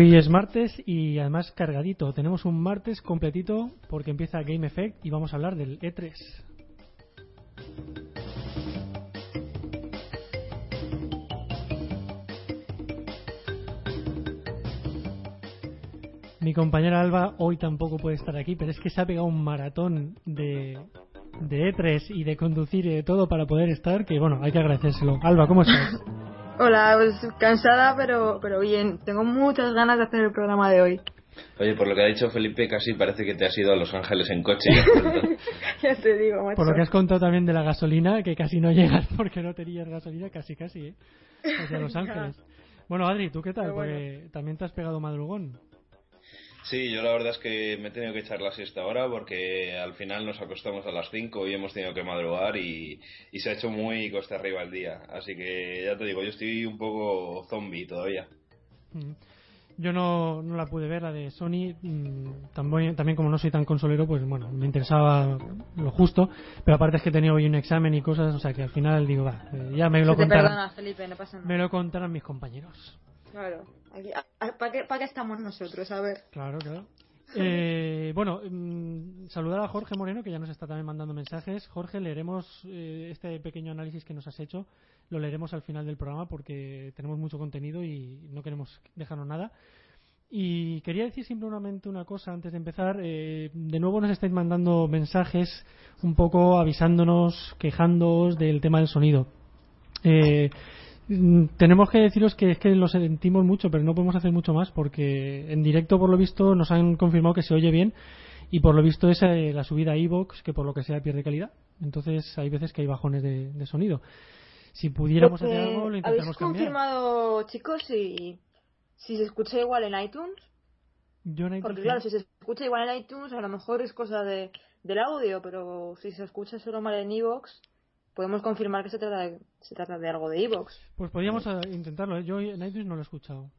Hoy es martes y además cargadito. Tenemos un martes completito porque empieza Game Effect y vamos a hablar del E3. Mi compañera Alba hoy tampoco puede estar aquí, pero es que se ha pegado un maratón de, de E3 y de conducir y de todo para poder estar, que bueno, hay que agradecérselo. Alba, ¿cómo estás? Hola, pues cansada, pero, pero bien. Tengo muchas ganas de hacer el programa de hoy. Oye, por lo que ha dicho Felipe, casi parece que te has ido a Los Ángeles en coche. ya te digo, macho. Por lo que has contado también de la gasolina, que casi no llegas porque no tenías gasolina, casi casi, ¿eh? Hacia Los Ángeles. Bueno, Adri, ¿tú qué tal? Bueno. Porque también te has pegado madrugón. Sí, yo la verdad es que me he tenido que echar la siesta ahora porque al final nos acostamos a las 5 y hemos tenido que madrugar y, y se ha hecho muy costa arriba el día. Así que ya te digo, yo estoy un poco zombie todavía. Mm. Yo no, no la pude ver, la de Sony. mm, También, también como no soy tan consolero, pues bueno, me interesaba lo justo. Pero aparte es que he tenido hoy un examen y cosas, o sea que al final digo, va, eh, ya me lo contarán, perdona, Felipe, no pasa nada. me lo contarán mis compañeros. Claro. ¿Para qué, pa' qué estamos nosotros? A ver. Claro, claro. Eh, bueno, mm, saludar a Jorge Moreno, que ya nos está también mandando mensajes. Jorge, leeremos eh, este pequeño análisis que nos has hecho, lo leeremos al final del programa porque tenemos mucho contenido y no queremos dejarnos nada. Y quería decir simplemente una cosa antes de empezar. Eh, de nuevo nos estáis mandando mensajes un poco avisándonos, quejándoos del tema del sonido. Eh, Tenemos que deciros que es que lo sentimos mucho, pero no podemos hacer mucho más porque en directo, por lo visto, nos han confirmado que se oye bien y por lo visto es eh, la subida a iVoox que por lo que sea pierde calidad. Entonces hay veces que hay bajones de, de sonido. Si pudiéramos hacer algo, lo ¿Habéis intentamos cambiar. confirmado, chicos, si, si se escucha igual en iTunes? Yo en Porque iTunes- claro, si se escucha igual en iTunes, a lo mejor es cosa de, del audio, pero si se escucha solo mal en iVoox, podemos confirmar que se trata de, se trata de algo de iVoox. Pues podríamos eh, intentarlo. ¿eh? Yo en iTunes no lo he escuchado.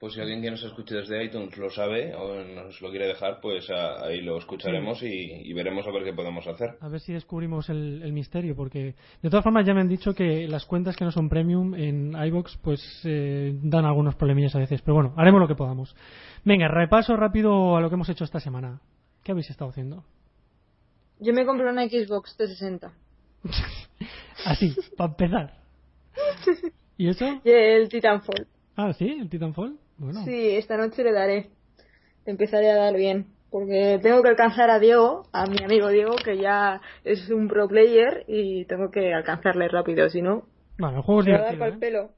Pues si alguien que nos escuche desde iTunes lo sabe o nos lo quiere dejar, pues a- ahí lo escucharemos y, y veremos a ver qué podemos hacer. A ver si descubrimos el, el misterio, porque de todas formas ya me han dicho que las cuentas que no son premium en iBox pues eh, dan algunos problemillas a veces, pero bueno, haremos lo que podamos. Venga, repaso rápido a lo que hemos hecho esta semana. ¿Qué habéis estado haciendo? Yo me compré una Xbox 360. Así, para empezar. ¿Y eso? Y el Titanfall. Ah, sí, el Titanfall. Bueno, Sí, esta noche le daré. Empezaré a dar bien. Porque tengo que alcanzar a Diego, a mi amigo Diego, que ya es un pro player, y tengo que alcanzarle rápido, si no, bueno, el juego es a dar divertido. para el ¿eh? pelo.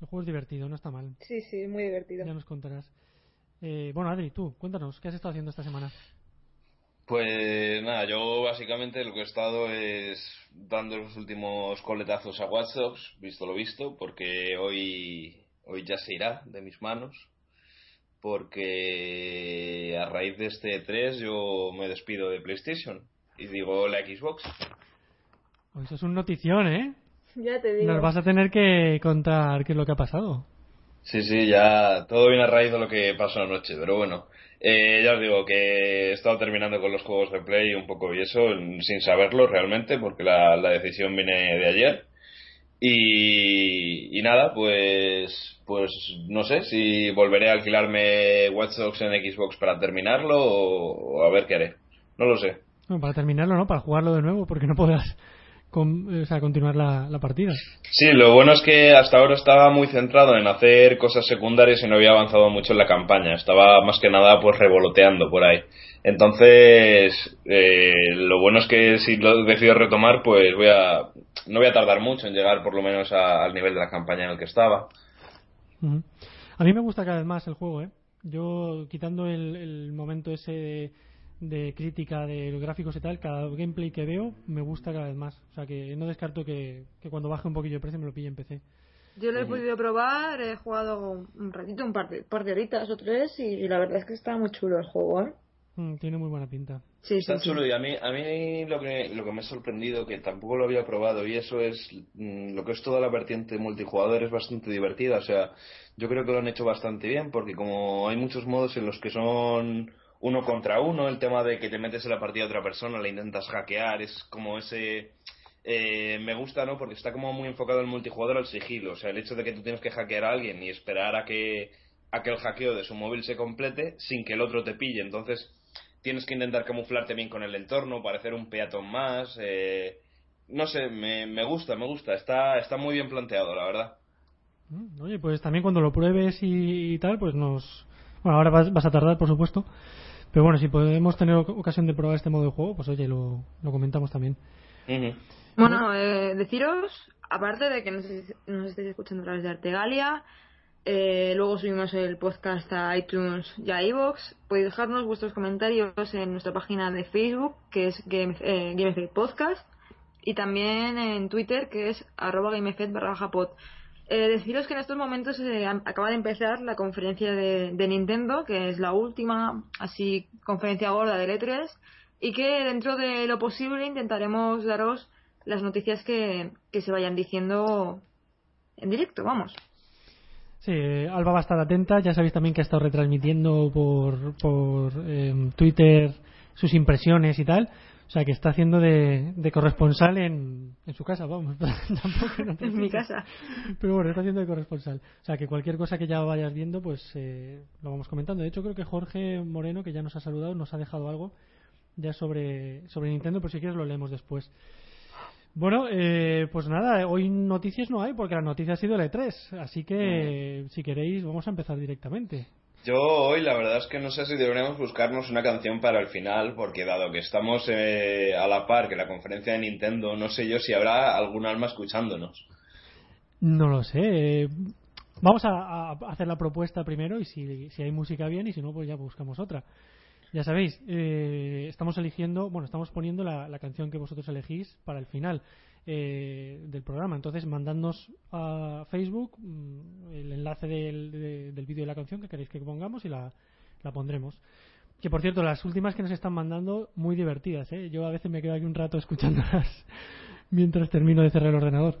El juego es divertido, no está mal. Sí, sí, muy divertido. Ya nos contarás. Eh, bueno, Adri, tú, cuéntanos, ¿qué has estado haciendo esta semana? Pues nada, yo básicamente lo que he estado es dando los últimos coletazos a Watch Dogs, visto lo visto, porque hoy, hoy ya se irá de mis manos, porque a raíz de este 3 yo me despido de PlayStation y digo la Xbox. Oh, eso es un notición, ¿eh? Ya te digo. Nos vas a tener que contar qué es lo que ha pasado. Sí, sí, ya todo viene a raíz de lo que pasó anoche, pero bueno, eh, ya os digo que he estado terminando con los juegos de Play un poco y eso, sin saberlo realmente, porque la, la decisión viene de ayer. Y, y nada, pues, pues no sé si volveré a alquilarme Watch Dogs en Xbox para terminarlo o, a ver qué haré. No lo sé. Bueno, para terminarlo, ¿no? Para jugarlo de nuevo, porque no podrás con- o sea, continuar la, la partida. Sí, lo bueno es que hasta ahora estaba muy centrado en hacer cosas secundarias y no había avanzado mucho en la campaña. Estaba más que nada pues revoloteando por ahí. Entonces, eh, lo bueno es que si lo decido retomar, pues voy a no voy a tardar mucho en llegar por lo menos a- al nivel de la campaña en el que estaba. A mí me gusta cada vez más el juego, ¿eh? Yo, quitando el, el momento ese de, de crítica de los gráficos y tal, cada gameplay que veo me gusta cada vez más. O sea que no descarto que, que cuando baje un poquillo el precio me lo pille en PC. Yo lo he podido probar, he jugado un ratito, un par de, par de horitas o tres, y la verdad es que está muy chulo el juego, ¿eh? Mm, tiene muy buena pinta. Sí, sí, Está sí. chulo y a mí, a mí lo, que, lo que me ha sorprendido, que tampoco lo había probado, y eso es mm, lo que es toda la vertiente multijugador, es bastante divertida. O sea, yo creo que lo han hecho bastante bien, porque como hay muchos modos en los que son uno contra uno, el tema de que te metes en la partida de otra persona, la intentas hackear, es como ese... eh, me gusta, ¿no? Porque está como muy enfocado el multijugador al sigilo. O sea, el hecho de que tú tienes que hackear a alguien y esperar a que a que el hackeo de su móvil se complete sin que el otro te pille. Entonces tienes que intentar camuflarte bien con el entorno, parecer un peatón más. Eh, no sé, me, me gusta, me gusta. Está, está muy bien planteado, la verdad. Mm, oye, pues también cuando lo pruebes y, tal, pues nos... Bueno, ahora vas, a tardar, por supuesto. Pero bueno, si podemos tener ocasión de probar este modo de juego, pues oye, lo, lo comentamos también. Bueno, eh, deciros, aparte de que nos, nos estéis escuchando a través de Artegalia, eh, luego subimos el podcast a iTunes y a iVoox. Podéis dejarnos vuestros comentarios en nuestra página de Facebook, que es Game, eh, Podcast, y también en Twitter, que es arroba GameFed barra pod. Eh, deciros que en estos momentos eh, acaba de empezar la conferencia de, Nintendo, que es la última así conferencia gorda de E3, y que dentro de lo posible intentaremos daros las noticias que, que se vayan diciendo en directo, vamos. Sí, Alba va a estar atenta. Ya sabéis también que ha estado retransmitiendo por, por em, Twitter sus impresiones y tal. O sea, que está haciendo de, corresponsal en, en, su casa, vamos. Tampoco en mi casa. Pero bueno, está haciendo de corresponsal. O sea, que cualquier cosa que ya vayas viendo, pues eh, lo vamos comentando. De hecho, creo que Jorge Moreno, que ya nos ha saludado, nos ha dejado algo ya sobre, sobre Nintendo, pero si quieres lo leemos después. Bueno, eh, pues nada, hoy noticias no hay porque la noticia ha sido el E3, así que si queréis vamos a empezar directamente. Yo hoy la verdad es que no sé si deberíamos buscarnos una canción para el final, porque dado que estamos eh, a la par que la conferencia de Nintendo, no sé yo si habrá algún alma escuchándonos. No lo sé. Vamos a, hacer la propuesta primero y si, si hay música bien y si no, pues ya buscamos otra. Ya sabéis, eh, estamos eligiendo, bueno, estamos poniendo la, canción que vosotros elegís para el final eh, del programa. Entonces, mandadnos a Facebook mm, el enlace del, del vídeo de la canción que queréis que pongamos y la, la pondremos. Que por cierto, las últimas que nos están mandando, muy divertidas. ¿eh? Yo a veces me quedo aquí un rato escuchándolas mientras termino de cerrar el ordenador.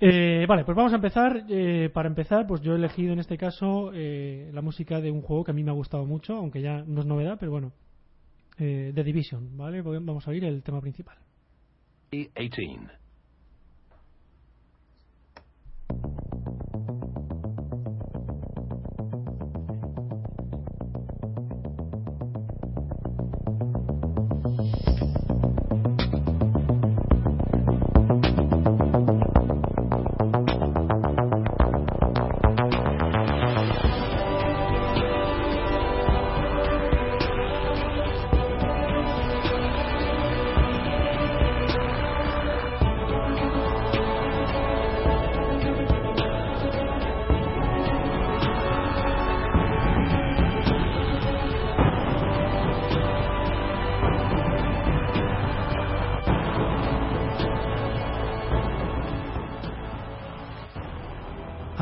Eh, vale, pues vamos a empezar. Eh, para empezar, pues yo he elegido en este caso eh, la música de un juego que a mí me ha gustado mucho, aunque ya no es novedad, pero bueno, The Division, ¿vale? Vamos a oír el tema principal. 2018.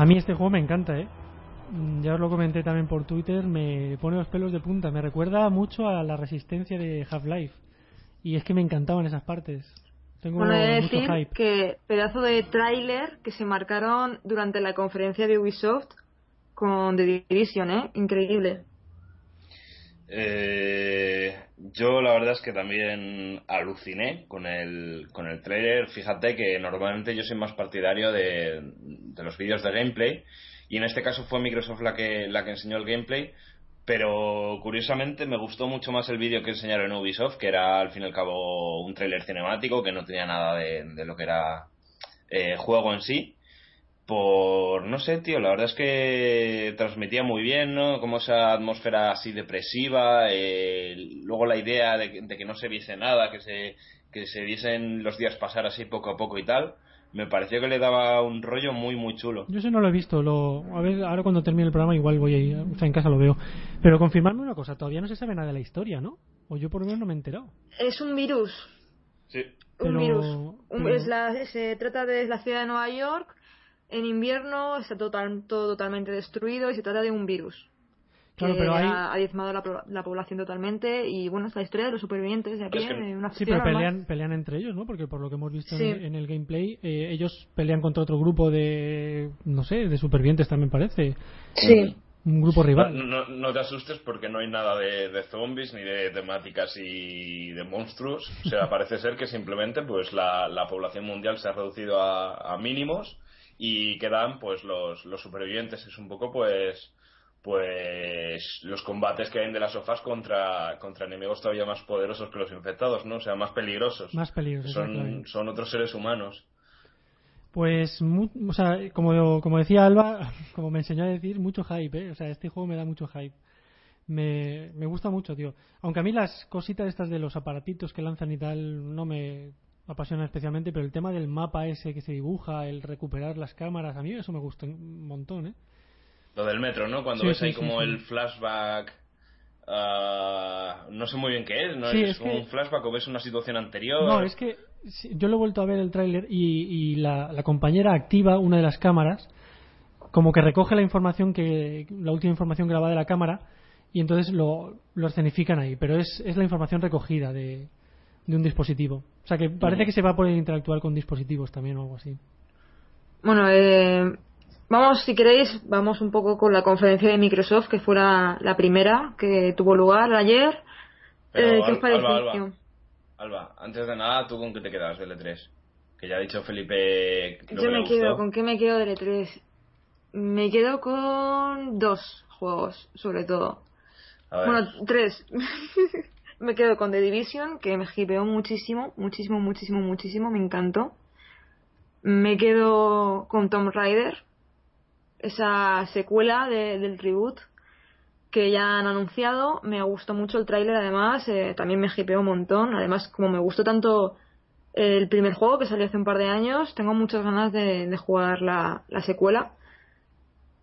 Mí este juego me encanta, ¿eh? Mm, ya os lo comenté también por Twitter, me pone los pelos de punta. Me recuerda mucho a la resistencia de Half-Life. Y es que me encantaban esas partes. Tengo bueno, he decir que pedazo de tráiler que se marcaron durante la conferencia de Ubisoft con The Division, ¿eh? Increíble. Eh, yo la verdad es que también aluciné con el, con el trailer. Fíjate que normalmente yo soy más partidario de, los vídeos de gameplay y en este caso fue Microsoft la que, la que enseñó el gameplay. Pero curiosamente me gustó mucho más el vídeo que enseñaron en Ubisoft, que era al fin y al cabo un trailer cinemático que no tenía nada de, de lo que era eh, juego en sí por, no sé, tío, la verdad es que transmitía muy bien, ¿no? Como esa atmósfera así depresiva, eh, luego la idea de que, no se viese nada, que se, que se viesen los días pasar así poco a poco y tal, me pareció que le daba un rollo muy, muy chulo. Yo eso no lo he visto, lo, a ver, ahora cuando termine el programa igual voy a ir, o sea, en casa lo veo. Pero confirmarme una cosa, todavía no se sabe nada de la historia, ¿no? O yo por lo menos no me he enterado. Es un virus. Sí. Un virus. Es la, se trata de la ciudad de Nueva York en invierno está total, todo totalmente destruido y se trata de un virus. Claro, que pero ha, diezmado la, población totalmente y bueno, es la historia de los supervivientes de aquí. sí, pero pelean, pelean entre ellos, ¿no? Porque por lo que hemos visto en, el gameplay, eh, ellos pelean contra otro grupo de, no sé, de supervivientes también parece. Sí. Un grupo rival. No, te asustes porque no hay nada de, zombies ni de temáticas y de monstruos. O sea, parece ser que simplemente pues la, población mundial se ha reducido a, a mínimos y quedan pues los, los supervivientes es un poco pues pues los combates que hay de las sofás contra, contra enemigos todavía más poderosos que los infectados, ¿no? O sea, más peligrosos. Más peligrosos. Son, son otros seres humanos. Pues, o sea, como, como decía Alba, como me enseñó a decir, mucho hype, ¿eh? O sea, este juego me da mucho hype. Me, me gusta mucho, tío. Aunque a mí las cositas estas de los aparatitos que lanzan y tal no me apasionan especialmente, pero el tema del mapa ese que se dibuja, el recuperar las cámaras, a mí eso me gusta un montón, ¿eh? Lo del metro, ¿no? Cuando ves ahí como el flashback. Ah, no sé muy bien qué es, ¿no? es, como un flashback o ves una situación anterior. No, es que yo lo he vuelto a ver el tráiler y, la, compañera activa una de las cámaras, como que recoge la información que la última información grabada de la cámara y entonces lo, lo escenifican ahí, pero es, es la información recogida de, de un dispositivo. O sea que parece que se va a poder interactuar con dispositivos también o algo así. Bueno, eh, Vamos, si queréis, vamos un poco con la conferencia de Microsoft, que fue la, primera que tuvo lugar ayer. eh, ¿Qué os pareció? Alba, antes de nada, ¿tú con qué te quedas del E3? Que ya ha dicho Felipe. Yo me quedo, ¿con qué me quedo del E3? Me quedo con dos juegos, sobre todo. Bueno, tres. me quedo con The Division, que me hipeó muchísimo, muchísimo, muchísimo, muchísimo, me encantó. Me quedo con Tomb Raider, esa secuela del reboot que ya han anunciado. Me gustó mucho el tráiler, además, eh, también me hipeó un montón. Además, como me gustó tanto el primer juego que salió hace un par de años, tengo muchas ganas de, jugar la, secuela.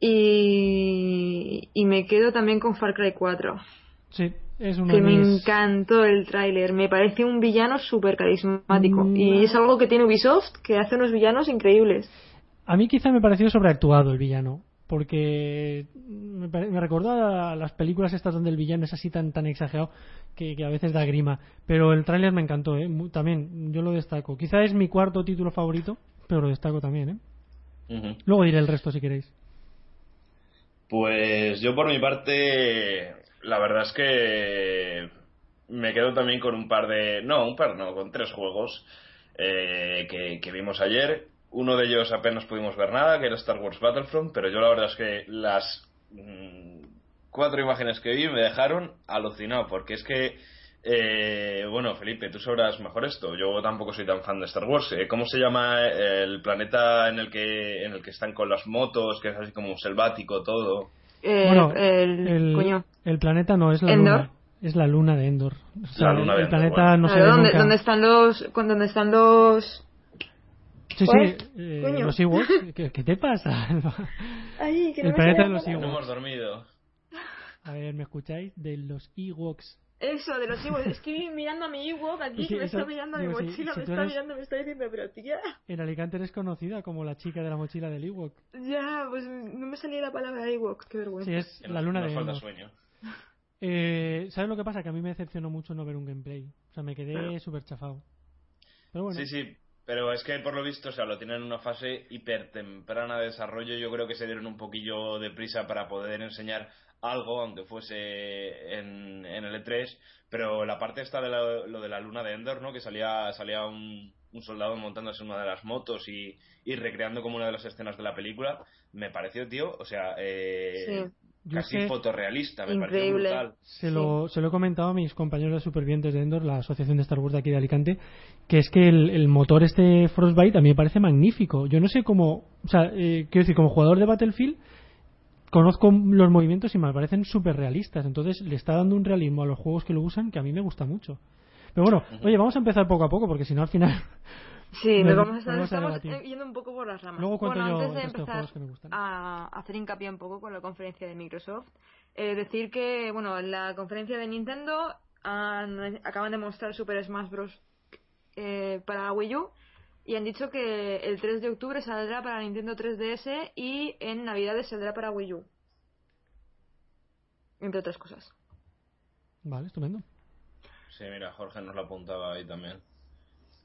Y, y me quedo también con Far Cry 4. Sí, es que me encantó el tráiler. Me parece un villano súper carismático. Mm. Y es algo que tiene Ubisoft, que hace unos villanos increíbles. A mí quizá me pareció sobreactuado el villano, porque me, recordó a las películas estas donde el villano es así tan tan exagerado que, a veces da grima. Pero el tráiler me encantó, ¿eh? también yo lo destaco. Quizá es mi cuarto título favorito, pero lo destaco también. ¿eh? Luego diré el resto si queréis. Pues yo por mi parte, la verdad es que me quedo también con un par de... No, un par no, con tres juegos eh, que, que vimos ayer uno de ellos apenas pudimos ver nada, que era Star Wars Battlefront, pero yo la verdad es que las mm, cuatro imágenes que vi me dejaron alucinado, porque es que, eh, bueno, Felipe, tú sabrás mejor esto. Yo tampoco soy tan fan de Star Wars. Eh, ¿Cómo se llama el planeta en el que en el que están con las motos, que es así como selvático todo? Eh, bueno, el, el, planeta no es la luna. Es la luna de Endor. la luna el de planeta no sé ¿dónde, ¿dónde, están los dónde están los Sí, sí, eh, los Ewoks. ¿Qué, te pasa? Ay, el planeta de los Ewoks. No hemos dormido. A ver, ¿me escucháis? De los Ewoks. Eso, de los Ewoks. Estoy mirando a mi Ewok aquí, me está mirando a mi mochila, me está mirando, me está diciendo, pero tía. En Alicante eres conocida como la chica de la mochila del Ewok. Ya, pues no me salía la palabra Ewok, qué vergüenza. Sí, es la luna de falta sueño. Eh, ¿Sabes lo que pasa? Que a mí me decepcionó mucho no ver un gameplay. O sea, me quedé súper chafado. Pero bueno. Sí, sí, pero es que por lo visto, o sea, lo tienen en una fase hiper temprana de desarrollo. Yo creo que se dieron un poquillo de prisa para poder enseñar algo, aunque fuese en, en el E3. Pero la parte esta de lo de la luna de Endor, ¿no? Que salía, salía un, un soldado montándose en una de las motos y, y, recreando como una de las escenas de la película, me pareció, tío, o sea, eh, casi fotorrealista, me Increíble. brutal. Se, lo, se lo he comentado a mis compañeros de Supervivientes de Endor, la asociación de Star Wars de aquí de Alicante, que es que el, motor este Frostbite a mí me parece magnífico. Yo no sé cómo, o sea, eh, quiero decir, como jugador de Battlefield, conozco los movimientos y me parecen súper realistas. Entonces le está dando un realismo a los juegos que lo usan que a mí me gusta mucho. Pero bueno, oye, vamos a empezar poco a poco porque si no al final Sí, nos vamos a, estamos yendo un poco por las ramas. Luego bueno, antes de empezar a hacer hincapié un poco con la conferencia de Microsoft, eh, decir que, bueno, en la conferencia de Nintendo acaban de mostrar Super Smash Bros. Eh, para Wii U y han dicho que el 3 de octubre saldrá para Nintendo 3DS y en Navidades saldrá para Wii U. Entre otras cosas. Vale, estupendo. Sí, mira, Jorge nos lo apuntaba ahí también.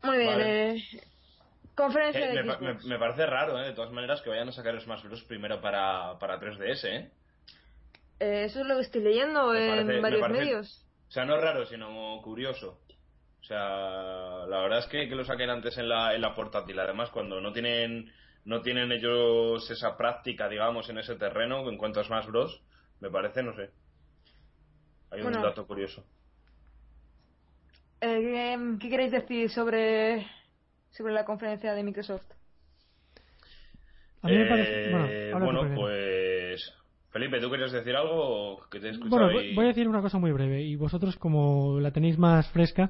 Muy bien. Eh, conferencia eh, de me, parece raro, eh, de todas maneras, que vayan a sacar Smash Bros. primero para, para 3DS, ¿eh? Eso es lo que estoy leyendo en varios medios. O sea, no raro, sino curioso. O sea, la verdad es que, que lo saquen antes en la, en la portátil. Además, cuando no tienen no tienen ellos esa práctica, digamos, en ese terreno en cuanto a Smash Bros., Me parece, no sé. Hay un dato curioso. Eh, ¿qué, queréis decir sobre, sobre la conferencia de Microsoft? A mí me parece. Eh, Bueno, bueno, pues. Felipe, ¿tú querías decir algo o que te he escuchado Bueno, y- voy a decir una cosa muy breve y vosotros como la tenéis más fresca,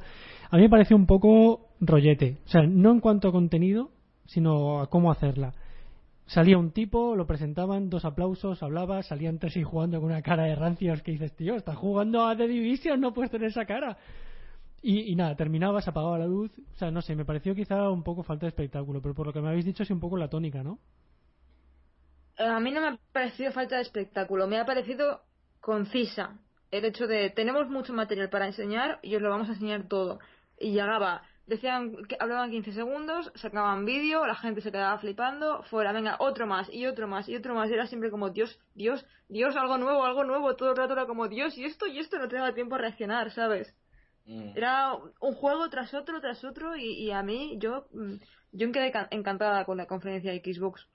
a mí me parece un poco rollete, o sea, no en cuanto a contenido, sino a cómo hacerla. Salía un tipo, lo presentaban, dos aplausos, hablaba, salían tres y jugando con una cara de rancios que dices, tío, estás jugando a The Division, no puedes tener esa cara. Y, y nada, terminaba, se apagaba la luz, o sea, no sé, me pareció quizá un poco falta de espectáculo, pero por lo que me habéis dicho es un poco la tónica, ¿no? Eh, A mí no me ha parecido falta de espectáculo, me ha parecido concisa. El hecho de tenemos mucho material para enseñar y os lo vamos a enseñar todo. Y llegaba, decían que hablaban 15 segundos, sacaban vídeo, la gente se quedaba flipando, fuera, venga, otro más y otro más y otro más. Y era siempre como Dios, Dios, Dios, algo nuevo, algo nuevo. Todo el rato era como Dios y esto y esto no te daba tiempo a reaccionar, ¿sabes? Mm. Era un juego tras otro, tras otro y, y a mí yo, mm, yo quedé ca- encantada con la conferencia de Xbox.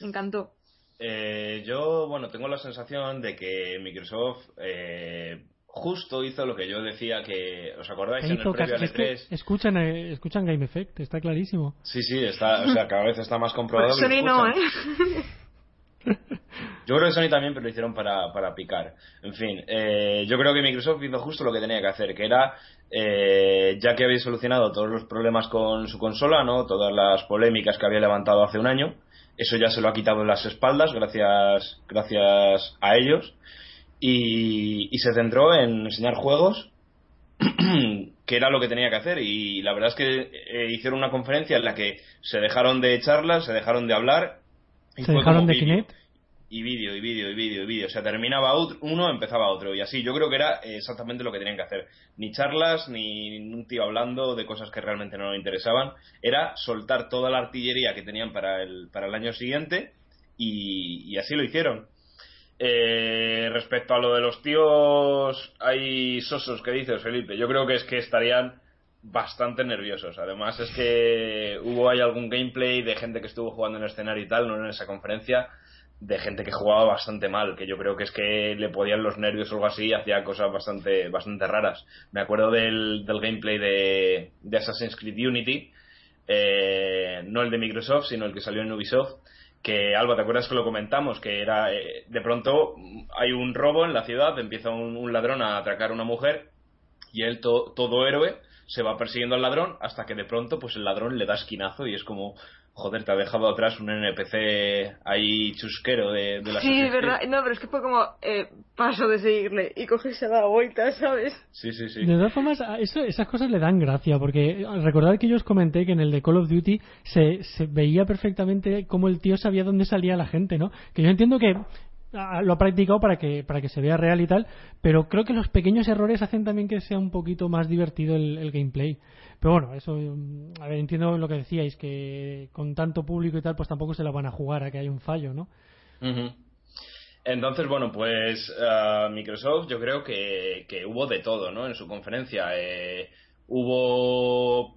Me encantó. Eh, yo, bueno, tengo la sensación de que Microsoft eh, justo hizo lo que yo decía que. ¿Os acordáis? Que En el hizo previo caso- al es que E3. escuchan, eh, escuchan Game Effect, está clarísimo. Sí, sí, está, o sea, cada vez está más comprobado. Sony no. ¿eh? Yo creo que Sony también, pero lo hicieron para, para picar. En fin, eh, yo creo que Microsoft hizo justo lo que tenía que hacer, que era, eh, ya que había solucionado todos los problemas con su consola, ¿no? Todas las polémicas que había levantado hace un año, eso ya se lo ha quitado de las espaldas, gracias, gracias a ellos, y, y se centró en enseñar juegos, que era lo que tenía que hacer, y la verdad es que eh, hicieron una conferencia en la que se dejaron de charlas, se dejaron de hablar, Se dejaron de Kinect. y vídeo, y vídeo, y vídeo, y vídeo. O sea, terminaba uno, empezaba otro. Y así, yo creo que era eh, exactamente lo que tenían que hacer. Ni charlas, ni un tío hablando de cosas que realmente no le interesaban. Era soltar toda la artillería que tenían para el, para el año siguiente, y, y así lo hicieron. Eh, respecto a lo de los tíos, hay sosos que dices, Felipe. Yo creo que es que estarían bastante nerviosos. Además, es que hubo ahí algún gameplay de gente que estuvo jugando en el escenario y tal, no en esa conferencia, de gente que jugaba bastante mal, que yo creo que es que le podían los nervios o algo así hacía cosas bastante, bastante raras. Me acuerdo del, del gameplay de, de Assassin's Creed Unity, eh, no el de Microsoft, sino el que salió en Ubisoft, que Alba, ¿te acuerdas que lo comentamos? Que era, eh, de pronto hay un robo en la ciudad, empieza un, ladrón a atracar a una mujer y él, to- todo héroe, se va persiguiendo al ladrón hasta que de pronto pues el ladrón le da esquinazo y es como, joder, te ha dejado atrás un NPC ahí chusquero de, de la Sí, verdad. No, pero es que fue como eh, paso de seguirle y coge se da vuelta, ¿sabes? Sí, sí, sí. De todas formas, a eso- esas cosas le dan gracia, porque al recordar que yo os comenté que en el de Call of Duty se, se veía perfectamente cómo el tío sabía dónde salía la gente, ¿no? Que yo entiendo que lo ha practicado para que, para que se vea real y tal, pero creo que los pequeños errores hacen también que sea un poquito más divertido el, gameplay. Pero bueno, eso, mm, a ver, entiendo lo que decíais, que con tanto público y tal, pues tampoco se la van a jugar a que hay un fallo, ¿no? Entonces, bueno, pues ah, Microsoft yo creo que, que hubo de todo, ¿no? En su conferencia Eh, hubo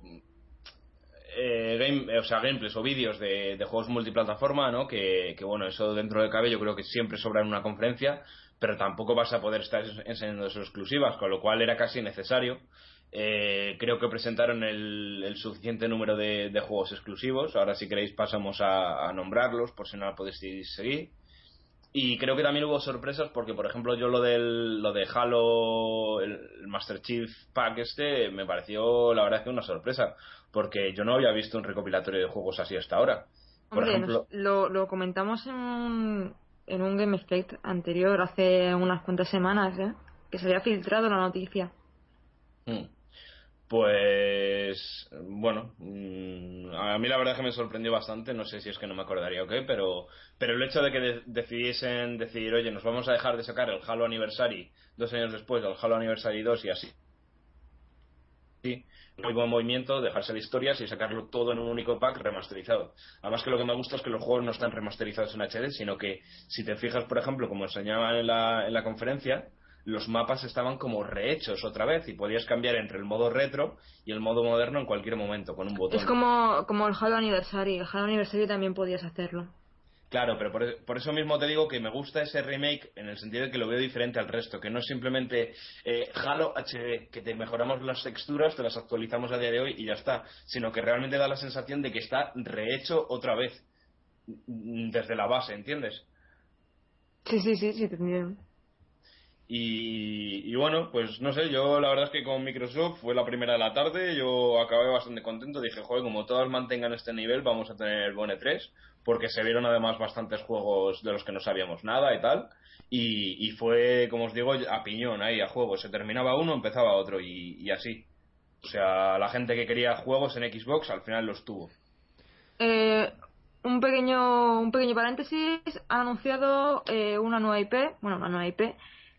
eh, game, o sea, gameplays o vídeos de, juegos multiplataforma, ¿no? Que, bueno, eso dentro de cabe yo creo que siempre sobra en una conferencia, pero tampoco vas a poder estar enseñando eso exclusivas, con lo cual era casi necesario. Eh, creo que presentaron el, suficiente número de, juegos exclusivos. Ahora, si queréis, pasamos a, a nombrarlos, por si no la podéis seguir. Y creo que también hubo sorpresas porque, por ejemplo, yo lo del lo de Halo, el Master Chief Pack este, me pareció la verdad que una sorpresa. Porque yo no había visto un recopilatorio de juegos así hasta ahora. Por Hombre, ejemplo, nos- lo, lo comentamos en un, en un Game Effect anterior, hace unas cuantas semanas, ¿eh? Que se había filtrado la noticia. Mm. Pues bueno, mm, a mí la verdad es que me sorprendió bastante, no sé si es que no me acordaría o qué, pero, pero el hecho de que de- decidiesen decir, oye, nos vamos a dejar de sacar el Halo Anniversary dos años después del Halo Anniversary 2 y así. Sí, muy buen movimiento, dejarse de historias y sacarlo todo en un único pack remasterizado. Además que lo que me gusta es que los juegos no están remasterizados en HD, sino que si te fijas, por ejemplo, como enseñaban en la, en la conferencia, los mapas estaban como rehechos otra vez y podías cambiar entre el modo retro y el modo moderno en cualquier momento con un botón. Es como, como el Halo Anniversary. El Halo Anniversary también podías hacerlo. Claro, pero por, eso mismo te digo que me gusta ese remake en el sentido de que lo veo diferente al resto, que no es simplemente eh, Halo HD, que te mejoramos las texturas, te las actualizamos a día de hoy y ya está, sino que realmente da la sensación de que está rehecho otra vez mm, desde la base, ¿entiendes? Sí, sí, sí, sí, te y, y, bueno, pues no sé, yo la verdad es que con Microsoft fue la primera de la tarde, yo acabé bastante contento, dije, joder, como todas mantengan este nivel, vamos a tener el Bone 3, porque se vieron además bastantes juegos de los que no sabíamos nada y tal, y, fue, como os digo, a piñón ahí, a juego, se terminaba uno, empezaba otro, y, y así. O sea, la gente que quería juegos en Xbox al final los tuvo. Eh, un pequeño un pequeño paréntesis, ha anunciado eh, una nueva IP, bueno, una nueva IP,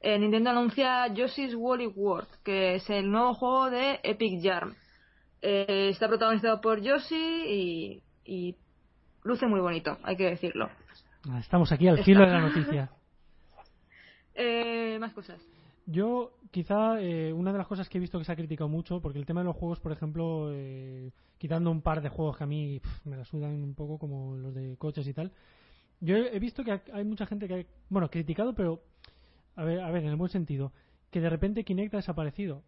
eh, Nintendo anuncia Yoshi's Woolly World, que es el nuevo juego de Epic Yarn. Eh, está protagonizado por Yoshi y, luce muy bonito, hay que decirlo. Ah, estamos aquí al filo de la noticia. Eh, más cosas. Yo, quizá, una de las cosas que he visto que se ha criticado mucho, porque el tema de los juegos, por ejemplo, quitando un par de juegos que a mí me la sudan un poco, como los de coches y tal, yo he visto que hay mucha gente que ha, bueno, criticado, pero a ver, a ver, en el buen sentido, que de repente Kinect ha desaparecido.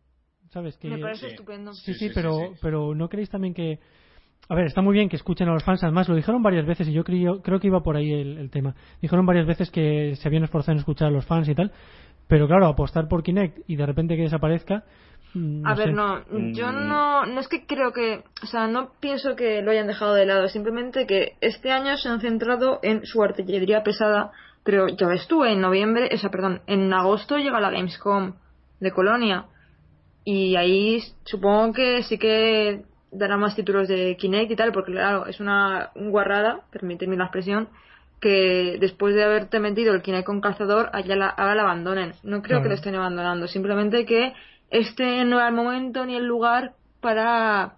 ¿Sabes? Que, Me parece estupendo. Sí, sí, pero, pero ¿no creéis también que... A ver, está muy bien que escuchen a los fans, además lo dijeron varias veces y yo creo, creo que iba por ahí el, tema. Dijeron varias veces que se habían esforzado en escuchar a los fans y tal, pero claro, apostar por Kinect y de repente que desaparezca... Mm, a ver, no, yo mm. no, no es que creo que, o sea, no pienso que lo hayan dejado de lado, simplemente que este año se han centrado en su artillería pesada pero ya ves tú, en noviembre, o sea, perdón, en agosto llega la Gamescom de Colonia. Y ahí supongo que sí que dará más títulos de Kinect y tal, porque claro, es una guarrada, permíteme la expresión, que después de haberte metido el Kinect con cazador, allá la, ahora la abandonen. No creo que lo estén abandonando, simplemente que este no era el momento ni el lugar para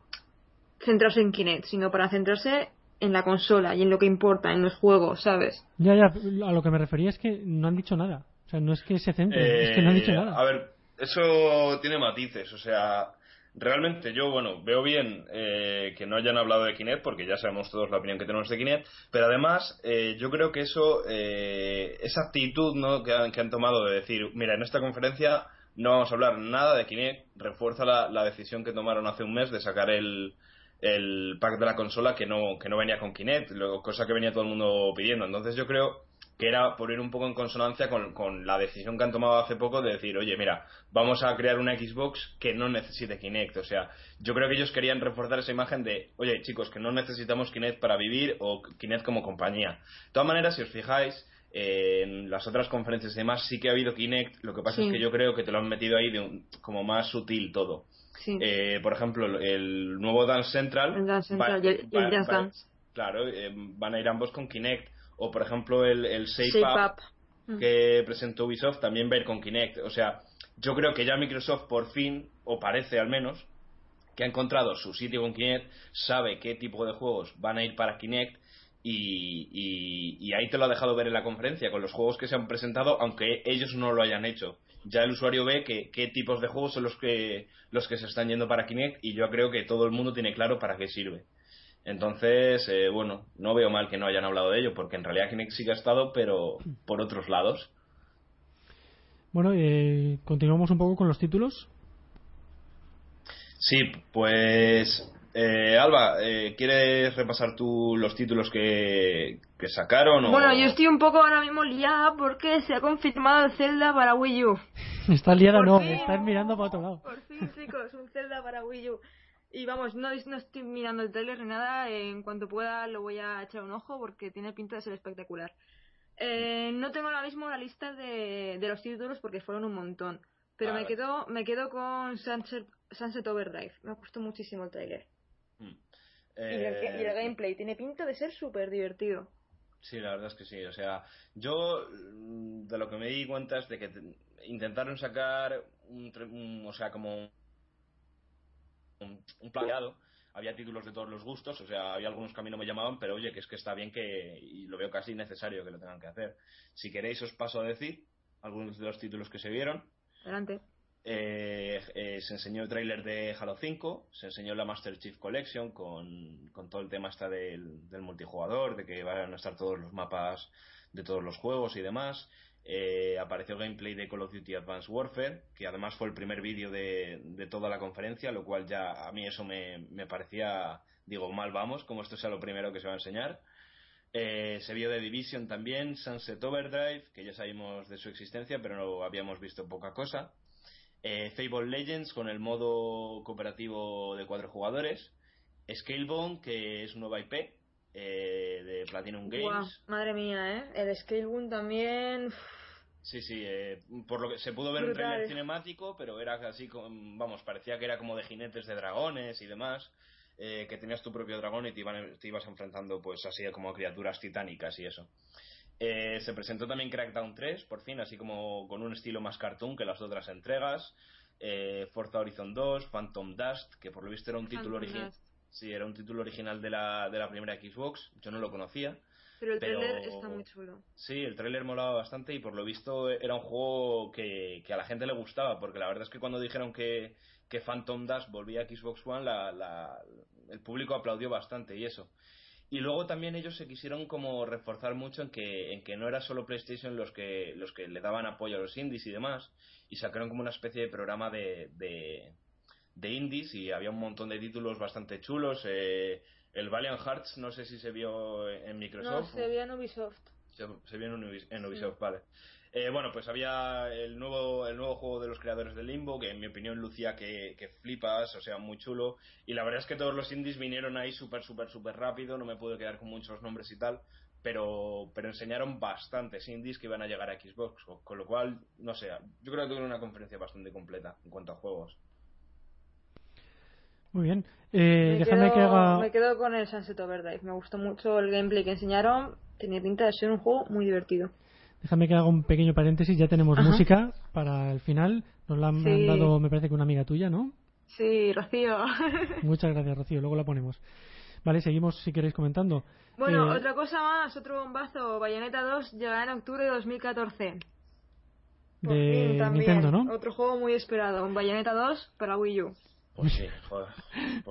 centrarse en Kinect, sino para centrarse en la consola y en lo que importa, en los juegos, ¿sabes? Ya, ya, a lo que me refería es que no han dicho nada. O sea, no es que se centren, es que no han dicho eh, nada. A ver, eso tiene matices, o sea, realmente yo, bueno, veo bien eh, que no hayan hablado de Kinect, porque ya sabemos todos la opinión que tenemos de Kinect, pero además eh, yo creo que eso, esa actitud ¿no? que, han, que han tomado de decir, mira, en esta conferencia no vamos a hablar nada de Kinect, refuerza la, la decisión que tomaron hace un mes de sacar el, el pack de la consola que no, que no venía con Kinect, cosa que venía todo el mundo pidiendo. Entonces yo creo que era por ir un poco en consonancia con, con, la decisión que han tomado hace poco de decir, oye, mira, vamos a crear una Xbox que no necesite Kinect. O sea, yo creo que ellos querían reforzar esa imagen de, oye, chicos, que no necesitamos Kinect para vivir o Kinect como compañía. De todas maneras, si os fijáis, en las otras conferencias y demás sí que ha habido Kinect, lo que pasa es que yo creo que te lo han metido ahí de un, como más sutil todo. Eh, por ejemplo, el nuevo Dance Central. El Dance Central y el, Dance. Claro, eh, van a ir ambos con Kinect. O, por ejemplo, el, el Shape, Up, que presentó Ubisoft también va a ir con Kinect. O sea, yo creo que ya Microsoft por fin, o parece al menos, que ha encontrado su sitio con Kinect, sabe qué tipo de juegos van a ir para Kinect y, y, y, ahí te lo ha dejado ver en la conferencia con los juegos que se han presentado, aunque ellos no lo hayan hecho ya el usuario ve que, qué tipos de juegos son los que, los que se están yendo para Kinect y yo creo que todo el mundo tiene claro para qué sirve. Entonces, eh, bueno, no veo mal que no hayan hablado de ello, porque en realidad Kinect sí que ha estado, pero por otros lados. Bueno, eh, continuamos un poco con los títulos. Sí, pues eh, Alba, eh, ¿quieres repasar tú los títulos que, sacaron? O... Bueno, yo estoy un poco ahora mismo liada porque se ha confirmado el Zelda para Wii U. Está liada, no, estás mirando para otro lado. Por fin, chicos, un Zelda para Wii U. Y vamos, no, no estoy mirando el trailer ni nada. En cuanto pueda lo voy a echar un ojo porque tiene pinta de ser espectacular. Eh, no tengo ahora mismo la lista de, los títulos porque fueron un montón. Pero me quedo, me quedo con Sunset, Sunset Overdrive. Me ha gustado muchísimo el trailer. Mm. y, el, eh, gameplay tiene pinta de ser súper divertido. Sí, la verdad es que sí. O sea, yo mm, de lo que me di cuenta es de que intentaron sacar un, o sea, como un, un planeado. Había títulos de todos los gustos, o sea, había algunos que a mí no me llamaban, pero oye, que es que está bien que, y lo veo casi necesario que lo tengan que hacer. Si queréis, os paso a decir algunos de los títulos que se vieron. Adelante. Eh, eh, se enseñó el tráiler de Halo 5, se enseñó la Master Chief Collection con, todo el tema hasta del, multijugador, de que van a estar todos los mapas de todos los juegos y demás. Eh, apareció gameplay de Call of Duty Advanced Warfare, que además fue el primer vídeo de, toda la conferencia, lo cual ya a mí eso me, me parecía, digo, mal vamos, como esto sea lo primero que se va a enseñar. Eh, se vio de Division también, Sunset Overdrive, que ya sabíamos de su existencia, pero no habíamos visto poca cosa. Eh, Fable Legends con el modo cooperativo de cuatro jugadores. Scalebone, que es un nueva IP eh, de Platinum Games. madre mía, ¿eh? El Scalebone también. Sí, sí, por lo que se pudo ver en trailer cinemático, pero era así, vamos, parecía que era como de jinetes de dragones y demás. Eh, que tenías tu propio dragón y te, ibas enfrentando pues así como a criaturas titánicas y eso. Eh, se presentó también Crackdown 3, por fin, así como con un estilo más cartoon que las otras entregas. Eh, Forza Horizon 2, Phantom Dust, que por lo visto era un título original. Sí, era un título original de la, de la primera Xbox. Yo no lo conocía. Pero el trailer está muy chulo. Sí, el trailer molaba bastante y por lo visto era un juego que, que, a la gente le gustaba, porque la verdad es que cuando dijeron que, que Phantom Dash volvía a Xbox One, la, el público aplaudió bastante y eso. Y luego también ellos se quisieron como reforzar mucho en que, en que no era solo PlayStation los que, los que le daban apoyo a los indies y demás, y sacaron como una especie de programa de, de, indies y había un montón de títulos bastante chulos. Eh, el Valiant Hearts, no sé si se vio en Microsoft. No, se vio en Ubisoft. Se, vio en Ubisoft, vale. Eh, bueno, pues había el nuevo, el nuevo juego de los creadores de Limbo, que en mi opinión lucía que, flipas, o sea, muy chulo. Y la verdad es que todos los indies vinieron ahí súper, súper, súper rápido, no me pude quedar con muchos nombres y tal, pero, pero enseñaron bastantes indies que iban a llegar a Xbox, con lo cual, no sé, yo creo que tuve una conferencia bastante completa en cuanto a juegos. Muy bien. Eh, me, déjame quedo, que haga... me quedo con el Sunset Overdrive. Me gustó mucho el gameplay que enseñaron. Tenía pinta de ser un juego muy divertido. Déjame que haga un pequeño paréntesis. Ya tenemos música para el final. Nos la han, dado, me parece que una amiga tuya, ¿no? Sí, Rocío. Muchas gracias, Rocío. Luego la ponemos. Vale, seguimos si queréis comentando. Bueno, eh, otra cosa más, otro bombazo. Bayonetta 2 llegará en octubre de 2014. de Nintendo, ¿no? Otro juego muy esperado, un Bayonetta 2 para Wii U. Pues sí, joder.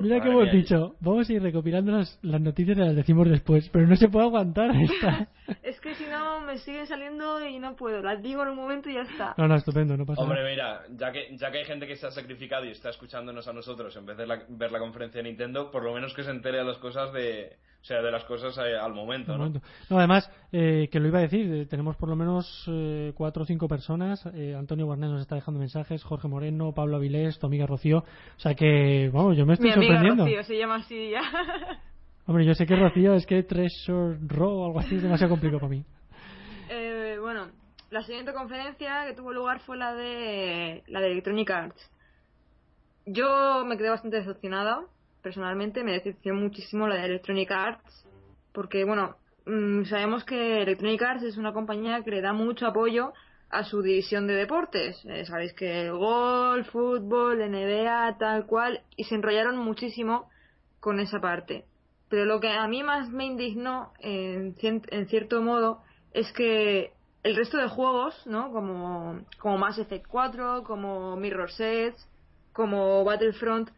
Mira que hemos dicho, vamos a ir recopilando las, noticias y las decimos después, pero no se puede aguantar esta. es que si no me siguen saliendo y no puedo, las digo en un momento y ya está. No, no, estupendo, no pasa Hombre, nada. mira, ya que, ya que hay gente que se ha sacrificado y está escuchándonos a nosotros en vez de ver la conferencia de Nintendo, por lo menos que se entere de las cosas de, o sea, de las cosas eh, al momento, ¿no? además, eh, que lo iba a decir, eh, tenemos por lo menos cuatro o cinco personas. Antonio Guarnés nos está dejando mensajes, Jorge Moreno, Pablo Avilés, tu amiga Rocío. O sea que, vamos, yo me estoy Mi amiga sorprendiendo. Rocío se llama así ya. Hombre, yo sé que Rocío es que Treasure Row o algo así es demasiado complicado para mí. bueno, la siguiente conferencia que tuvo lugar fue la de la de Electronic Arts. Yo me quedé bastante decepcionada personalmente me decepcionó muchísimo la de Electronic Arts, porque bueno, mm, sabemos que Electronic Arts es una compañía que le da mucho apoyo a su división de deportes. Eh, sabéis que golf, fútbol, NBA, tal cual, y se enrollaron muchísimo con esa parte. Pero lo que a mí más me indignó, en, en cierto modo, es que el resto de juegos, ¿no? Como, como Mass Effect 4, como Mirror Edge, como Battlefront,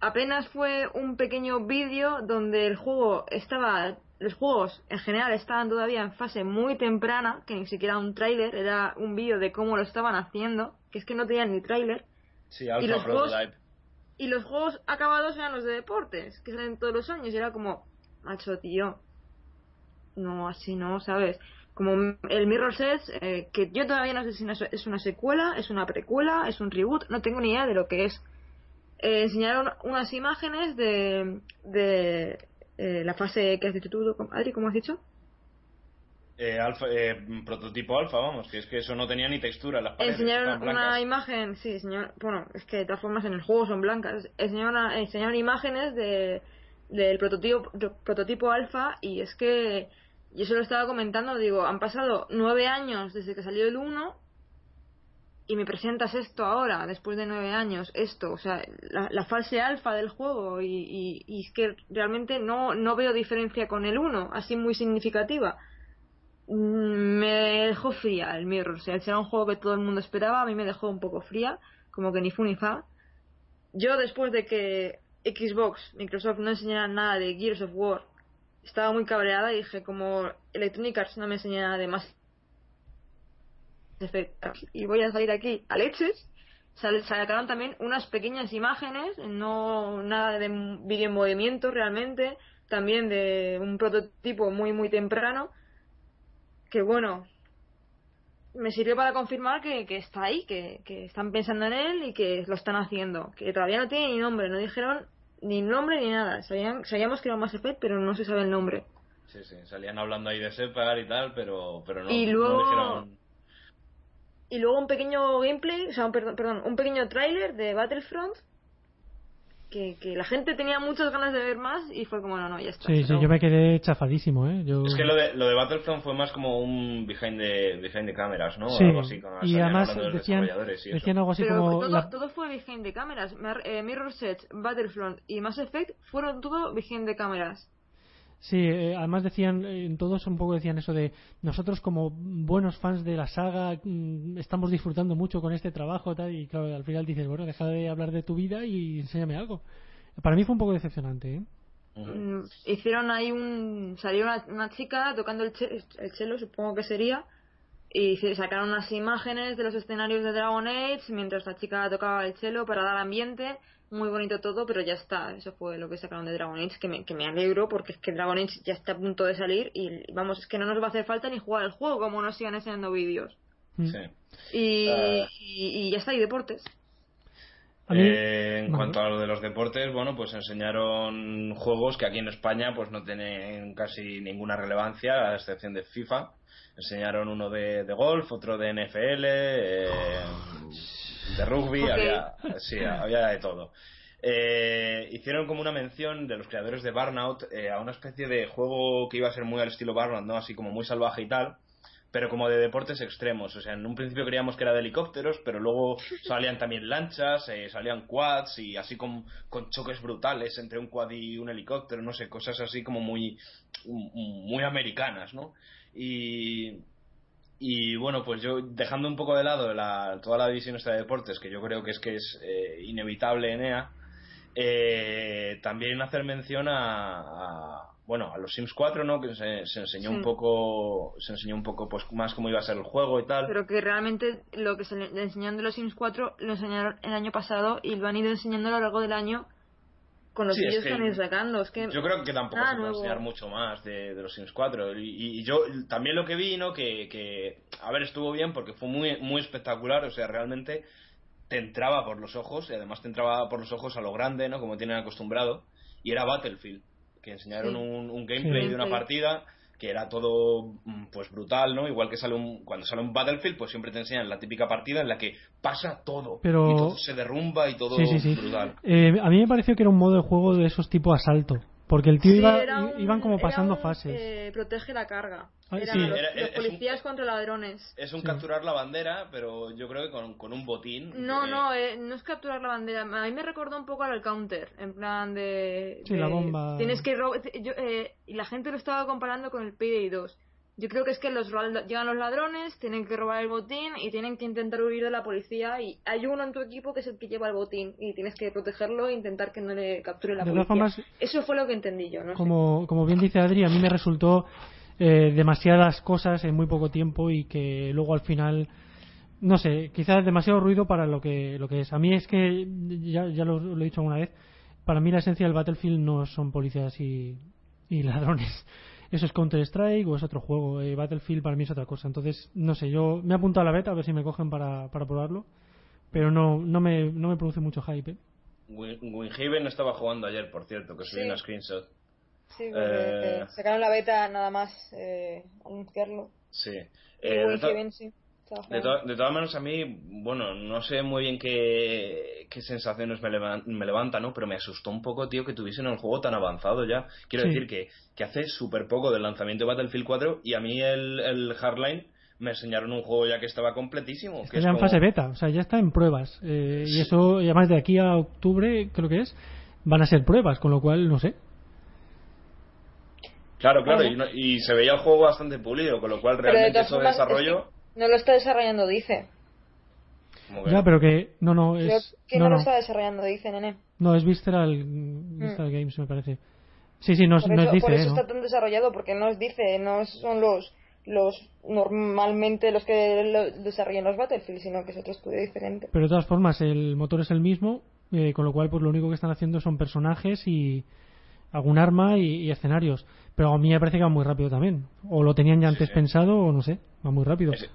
apenas fue un pequeño vídeo donde el juego estaba los juegos en general estaban todavía en fase muy temprana, que ni siquiera un tráiler, era un vídeo de cómo lo estaban haciendo, que es que no tenían ni tráiler. Sí, y los juegos y los juegos acabados eran los de deportes, que salen todos los años, y era como, macho, tío, no, así no, ¿sabes? Como el Mirror Edge, eh, que yo todavía no sé si es una secuela, es una precuela, es un reboot, no tengo ni idea de lo que es eh, enseñaron unas imágenes de, de eh, la fase que has dicho tú, Adri, ¿cómo has dicho? Eh, alfa, eh, prototipo alfa, vamos, que es que eso no tenía ni textura. Las enseñaron una imagen, sí, señor, bueno, es que de todas formas en el juego son blancas. Enseñaron, enseñaron imágenes de, del prototipo, prototipo alfa y es que yo se lo estaba comentando, digo, han pasado nueve años desde que salió el 1 y me presentas esto ahora, después de nueve años, esto, o sea, la, fase alfa del juego, y, y, es que realmente no, no veo diferencia con el 1, así muy significativa. Mm, me dejó fría el Mirror, o sea, era un juego que todo el mundo esperaba, a mí me dejó un poco fría, como que ni fu ni fa. Yo después de que Xbox, Microsoft no enseñara nada de Gears of War, estaba muy cabreada y dije, como Electronic Arts no me enseña nada de más y voy a salir aquí a leches, sacaron también unas pequeñas imágenes, no nada de vídeo en movimiento realmente, también de un prototipo muy muy temprano, que bueno, me sirvió para confirmar que, está ahí, que, están pensando en él y que lo están haciendo. Que todavía no tiene ni nombre, no dijeron ni nombre ni nada. sabíamos que era Mass Effect, pero no se sabe el nombre. Sí, sí, salían hablando ahí de Separ y tal, pero, pero no, y luego, dijeron... Y luego un pequeño gameplay, o sea, perdón, perdón un pequeño tráiler de Battlefront que, que, la gente tenía muchas ganas de ver más y fue como, no, no, ya está. Sí, sí, yo me quedé chafadísimo, ¿eh? Es que lo de, lo de Battlefront fue más como un behind the, behind the cameras, ¿no? Sí, algo así, y además decían, decían algo así Pero como... Todo, todo fue behind the cameras. Eh, Mirror's Edge, Battlefront y Mass Effect fueron todo behind the cameras. Sí, eh, además decían, en todos un poco decían eso de nosotros como buenos fans de la saga mm, estamos disfrutando mucho con este trabajo tal y claro, al final dices, bueno, deja de hablar de tu vida y enséñame algo. Para mí fue un poco decepcionante, ¿eh? Mm, hicieron ahí un... salió una, chica tocando el, el cello, supongo que sería, y sacaron unas imágenes de los escenarios de Dragon Age mientras la chica tocaba el cello para dar ambiente muy bonito todo, pero ya está. Eso fue lo que sacaron de Dragon Age, que me, que me alegro porque es que Dragon Age ya está a punto de salir y vamos, es que no nos va a hacer falta ni jugar el juego como nos sigan enseñando vídeos. Sí. Y, y, ya está, y deportes. Eh, en cuanto a lo de los deportes, bueno, pues enseñaron juegos que aquí en España pues no tienen casi ninguna relevancia, a excepción de FIFA. Enseñaron uno de, de golf, otro de NFL, eh, de rugby, había, sí, había de todo. Eh, hicieron como una mención de los creadores de Burnout eh, a una especie de juego que iba a ser muy al estilo Burnout, ¿no? Así como muy salvaje y tal, pero como de deportes extremos. O sea, en un principio creíamos que era de helicópteros, pero luego salían también lanchas, eh, salían quads y así con, con, choques brutales entre un quad y un helicóptero, no sé, cosas así como muy, muy americanas, ¿no? Y y bueno, pues yo dejando un poco de lado la, toda la división esta de deportes, que yo creo que es que es eh, inevitable en EA, eh, también hacer mención a, bueno a los Sims 4 no que se, enseñó un poco se enseñó un poco pues más cómo iba a ser el juego y tal pero que realmente lo que se le enseñaron de los Sims 4 lo enseñaron el año pasado y lo han ido enseñando a lo largo del año con los vídeos que, han ido sacando. Es que yo creo que tampoco se puede enseñar mucho más de, los Sims 4. Y, yo también lo que vi, ¿no? Que, que, a ver, estuvo bien porque fue muy, muy espectacular. O sea, realmente te entraba por los ojos y además te entraba por los ojos a lo grande, ¿no? Como tienen acostumbrado. Y era Battlefield, que enseñaron un, gameplay de una partida que era todo mm, pues brutal, ¿no? Igual que sale un, cuando sale un Battlefield, pues siempre te enseñan la típica partida en la que pasa todo Pero... y todo se derrumba y todo brutal. Eh, a mí me pareció que era un modo de juego de esos tipo asalto. Porque el tío iba, iban como pasando fases. Eh, protege la carga. Ah, los, policías contra ladrones. Es un capturar la bandera, pero yo creo que con, con un botín. No, no, eh, no es capturar la bandera. A mí me recordó un poco al counter, en plan de. Sí, la bomba. Tienes que. Eh, y la gente lo estaba comparando con el Payday 2. Yo creo que es que los llegan los ladrones, tienen que robar el botín y tienen que intentar huir de la policía y hay uno en tu equipo que es el que lleva el botín y tienes que protegerlo e intentar que no le capture la policía. Eso fue lo que entendí yo, ¿no? Como, como bien dice Adri, a mí me resultó eh, demasiadas cosas en muy poco tiempo y que luego al final no sé, quizás demasiado ruido para lo que, lo que es. A mí es que, ya, ya lo, he dicho alguna vez, para mí la esencia del Battlefield no son policías y, y ladrones eso es Counter-Strike o es otro juego. Eh, Battlefield para mí es otra cosa. Entonces, no sé, yo me he apuntado a la beta a ver si me cogen para, para probarlo, pero no, no, me, no me produce mucho hype. ¿eh? Winhaven estaba jugando ayer, por cierto, que subí una screenshot. Sí, eh, sacaron la beta nada más eh, anunciarlo. Sí. Eh, sí. De, de, todas maneras, a mí, bueno, no sé muy bien qué, qué sensaciones me, me levanta, ¿no? Pero me asustó un poco, tío, que tuviesen el juego tan avanzado ya. Quiero decir que, que hace súper poco del lanzamiento de Battlefield 4 y a mí el, el Hardline me enseñaron un juego ya que estaba completísimo. que ya en fase beta, o sea, ya está en pruebas. Eh, y eso, y además de aquí a octubre, creo que es, van a ser pruebas, con lo cual, no sé. Claro, claro, y, y, se veía el juego bastante pulido, con lo cual realmente eso de desarrollo no lo está desarrollando, dice. ya, pero que. No, no, es. que no, lo está desarrollando, dice Nene. No, es Visceral, Visceral Games, me parece. Sí, sí, no, es dice. Por eso está tan desarrollado, porque no es dice, no son los los normalmente los que desarrollan los Battlefield, sino que es otro estudio diferente. Pero de todas formas, el motor es el mismo, eh, con lo cual pues lo único que están haciendo son personajes y algún arma y, escenarios. Pero a mí me parece que va muy rápido también. O lo tenían ya antes pensado, o no sé, va muy rápido. Es,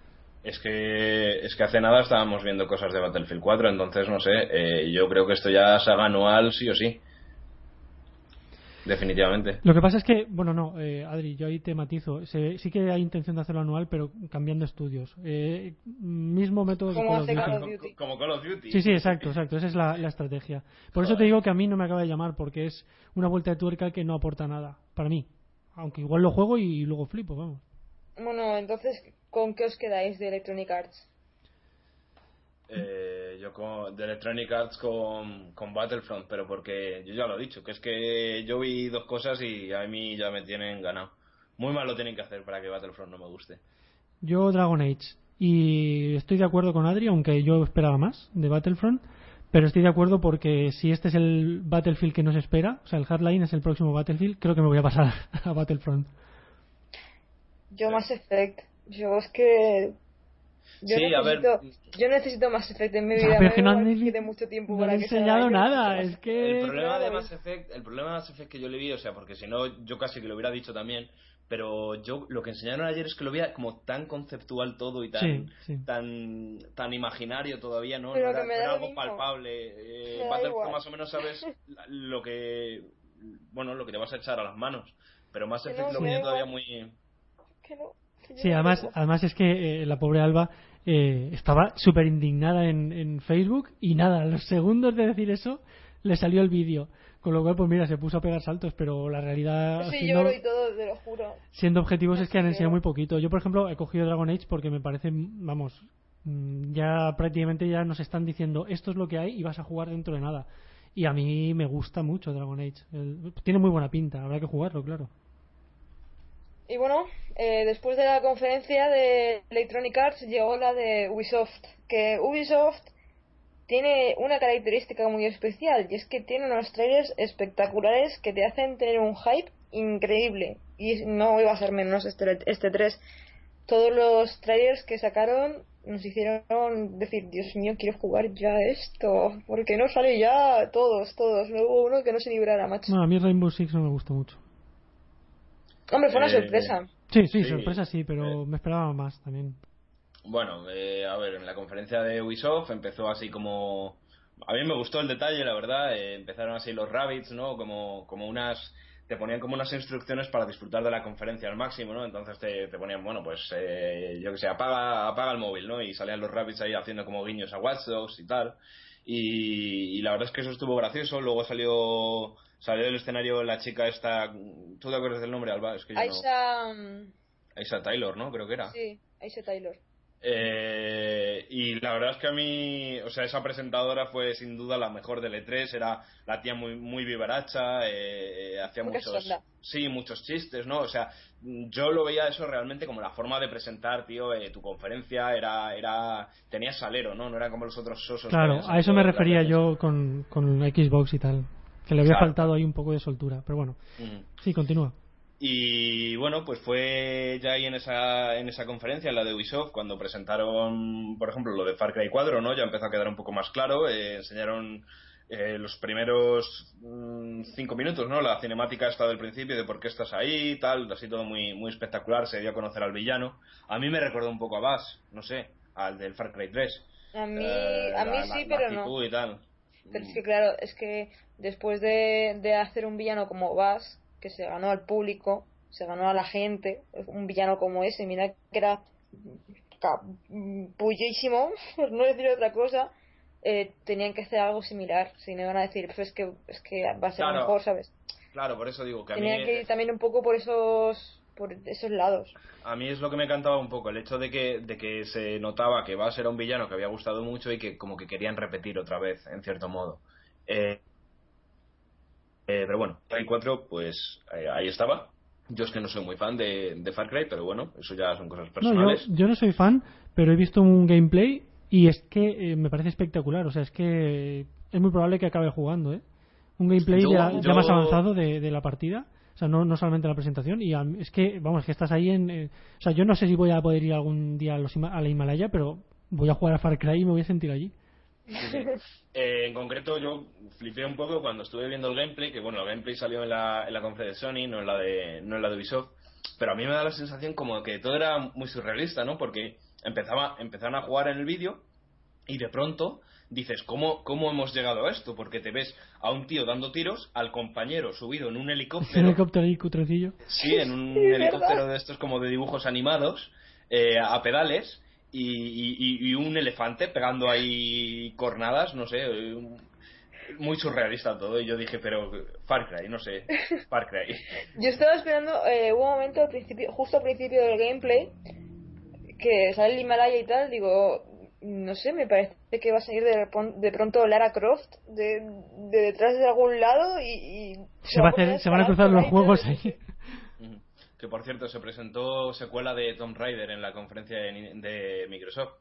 que es que hace nada estábamos viendo cosas de Battlefield 4, entonces no sé, eh, yo creo que esto ya se haga anual sí o sí. Definitivamente. Lo que pasa es que, bueno, no, eh, Adri, yo ahí te matizo. sí que hay intención de hacerlo anual, pero cambiando estudios. Eh, mismo método como Call, of Duty. Como Call of Duty. Sí, sí, exacto, exacto. Esa es la, estrategia. Por eso te digo que a mí no me acaba de llamar, porque es una vuelta de tuerca que no aporta nada. Para mí. Aunque igual lo juego y luego flipo, vamos. Bueno, entonces, ¿con qué os quedáis de Electronic Arts? Eh, yo con, de Electronic Arts con, con, Battlefront, pero porque yo ya lo he dicho, que es que yo vi dos cosas y a mí ya me tienen ganado. Muy mal lo tienen que hacer para que Battlefront no me guste. Yo Dragon Age y estoy de acuerdo con Adri, aunque yo esperaba más de Battlefront, pero estoy de acuerdo porque si este es el Battlefield que nos espera, o sea, el Hardline es el próximo Battlefield, creo que me voy a pasar a Battlefront. Yo Mass Effect, yo es que yo, sí, necesito, a ver. yo necesito Mass Effect en mi vida. Pero que no han mucho tiempo no para he enseñado nada. Es que. El problema de Mass Effect, el problema de Mass Effect que yo le vi, o sea, porque si no, yo casi que lo hubiera dicho también. Pero yo lo que enseñaron ayer es que lo veía como tan conceptual todo y tan tan tan imaginario todavía, ¿no? no era, algo palpable. Eh, más o menos sabes lo que bueno, lo que te vas a echar a las manos. Pero Mass Effect lo veía todavía muy. Que no. Sí, además, además es que eh, la pobre Alba eh, estaba súper indignada en, en, Facebook y nada, a los segundos de decir eso le salió el vídeo. Con lo cual, pues mira, se puso a pegar saltos, pero la realidad. Sí, siendo, y todo, te lo juro. Siendo objetivos es que han enseñado muy poquito. Yo, por ejemplo, he cogido Dragon Age porque me parece, vamos, mm, ya prácticamente ya nos están diciendo esto es lo que hay y vas a jugar dentro de nada. Y a mí me gusta mucho Dragon Age. tiene muy buena pinta, habrá que jugarlo, claro. Y bueno, eh, después de la conferencia de Electronic Arts llegó la de Ubisoft, que Ubisoft tiene una característica muy especial y es que tiene unos trailers espectaculares que te hacen tener un hype increíble. Y no iba a ser menos este, este 3 todos los trailers que sacaron nos hicieron decir Dios mío quiero jugar ya esto porque no sale ya todos todos. No hubo uno que no se librara macho a mí Rainbow Six no me gusta mucho Hombre, fue una eh, sorpresa. Sí, sí, sorpresa sí, pero eh. me esperaba más también. Bueno, eh, a ver, en la conferencia de Ubisoft empezó así como... A mí me gustó el detalle, la verdad. empezaron así los rabbits, ¿no? Como, como unas... Te ponían como unas instrucciones para disfrutar de la conferencia al máximo, ¿no? Entonces te, te ponían, bueno, pues yo que sé, apaga, apaga el móvil, ¿no? Y salían los rabbits ahí haciendo como guiños a Watch Dogs y tal. Y, y la verdad es que eso estuvo gracioso. Luego salió salió del escenario la chica esta. ¿Tú te acuerdas del nombre, Alba? Es que Aisha. Mm, Aisha Taylor, ¿no? Creo que era. Sí, Aisha Taylor. Eh, y la verdad es que a mí, o sea, esa presentadora fue sin duda la mejor del E3, era la tía muy muy vivaracha, eh, hacía muchos sí, muchos chistes, ¿no? O sea, yo lo veía eso realmente como la forma de presentar, tío, eh, tu conferencia era era tenía salero, ¿no? No era como los otros sosos. Claro, a eso me refería yo con, con Xbox y tal. Que le había faltado ahí un poco de soltura, pero bueno. Sí, continúa. Y bueno, pues fue ya ahí en esa, en esa conferencia, en la de Ubisoft, cuando presentaron, por ejemplo, lo de Far Cry 4, ¿no? Ya empezó a quedar un poco más claro. Eh, enseñaron eh, los primeros mm, cinco minutos, ¿no? La cinemática está del principio, de por qué estás ahí, tal, así todo muy, muy espectacular. Se dio a conocer al villano. A mí me recordó un poco a Bass, no sé, al del Far Cry 3. A mí, eh, a mí sí, pero no. Y tal. Pero es que, claro, es que después de, de hacer un villano como Bass, que se ganó al público, se ganó a la gente, un villano como ese, mira que era pullísimo, por no decir otra cosa, eh, tenían que hacer algo similar, si no iban a decir, pues es que, es que va a ser mejor, ¿sabes? Claro, por eso digo que a Tenían que ir también un poco por esos por esos lados. A mí es lo que me cantaba un poco, el hecho de que, de que se notaba que va a ser un villano que había gustado mucho y que como que querían repetir otra vez, en cierto modo. Eh, eh, pero bueno, Far 4, pues eh, ahí estaba. Yo es que no soy muy fan de, Far Cry, pero bueno, eso ya son cosas personales. yo, no soy fan, pero he visto un gameplay Y es que eh, me parece espectacular, o sea, es que es muy probable que acabe jugando, ¿eh? Un gameplay Yo- ya, más avanzado de, de la partida, o sea, no, no solamente la presentación, y a- es que, vamos, que estás ahí en... eh, o sea, yo no sé si voy a poder ir algún día a, los la Himalaya, pero voy a jugar a Far Cry y me voy a sentir allí. Eh, en concreto, yo flipé un poco cuando estuve viendo el gameplay, que bueno, el gameplay salió en la, en la conferencia de Sony, no en la de, no en la de Ubisoft, pero a mí me da la sensación como que todo era muy surrealista, ¿no? Porque empezaba, empezaron a jugar en el vídeo y de pronto dices, ¿cómo, ¿cómo hemos llegado a esto? Porque te ves a un tío dando tiros, al compañero subido en un Un helicóptero, helicóptero ahí cutrecillo. sí, en un Sí, ¿verdad? helicóptero de estos como de dibujos animados, eh, a pedales, y, y- y un elefante pegando ahí cornadas, no sé, un- muy surrealista todo. Y yo dije, pero Far Cry, no sé, Far Cry. Yo estaba esperando, eh, hubo un momento al principio, justo al principio del gameplay, que sale el Himalaya y tal, digo, no sé, me parece que va a salir de, de pronto Lara Croft de, de detrás de algún lado y... y Se, va a hacer, se van a cruzar los juegos ahí. Que por cierto, se presentó secuela de Tomb Raider en la conferencia de, Ni- de Microsoft.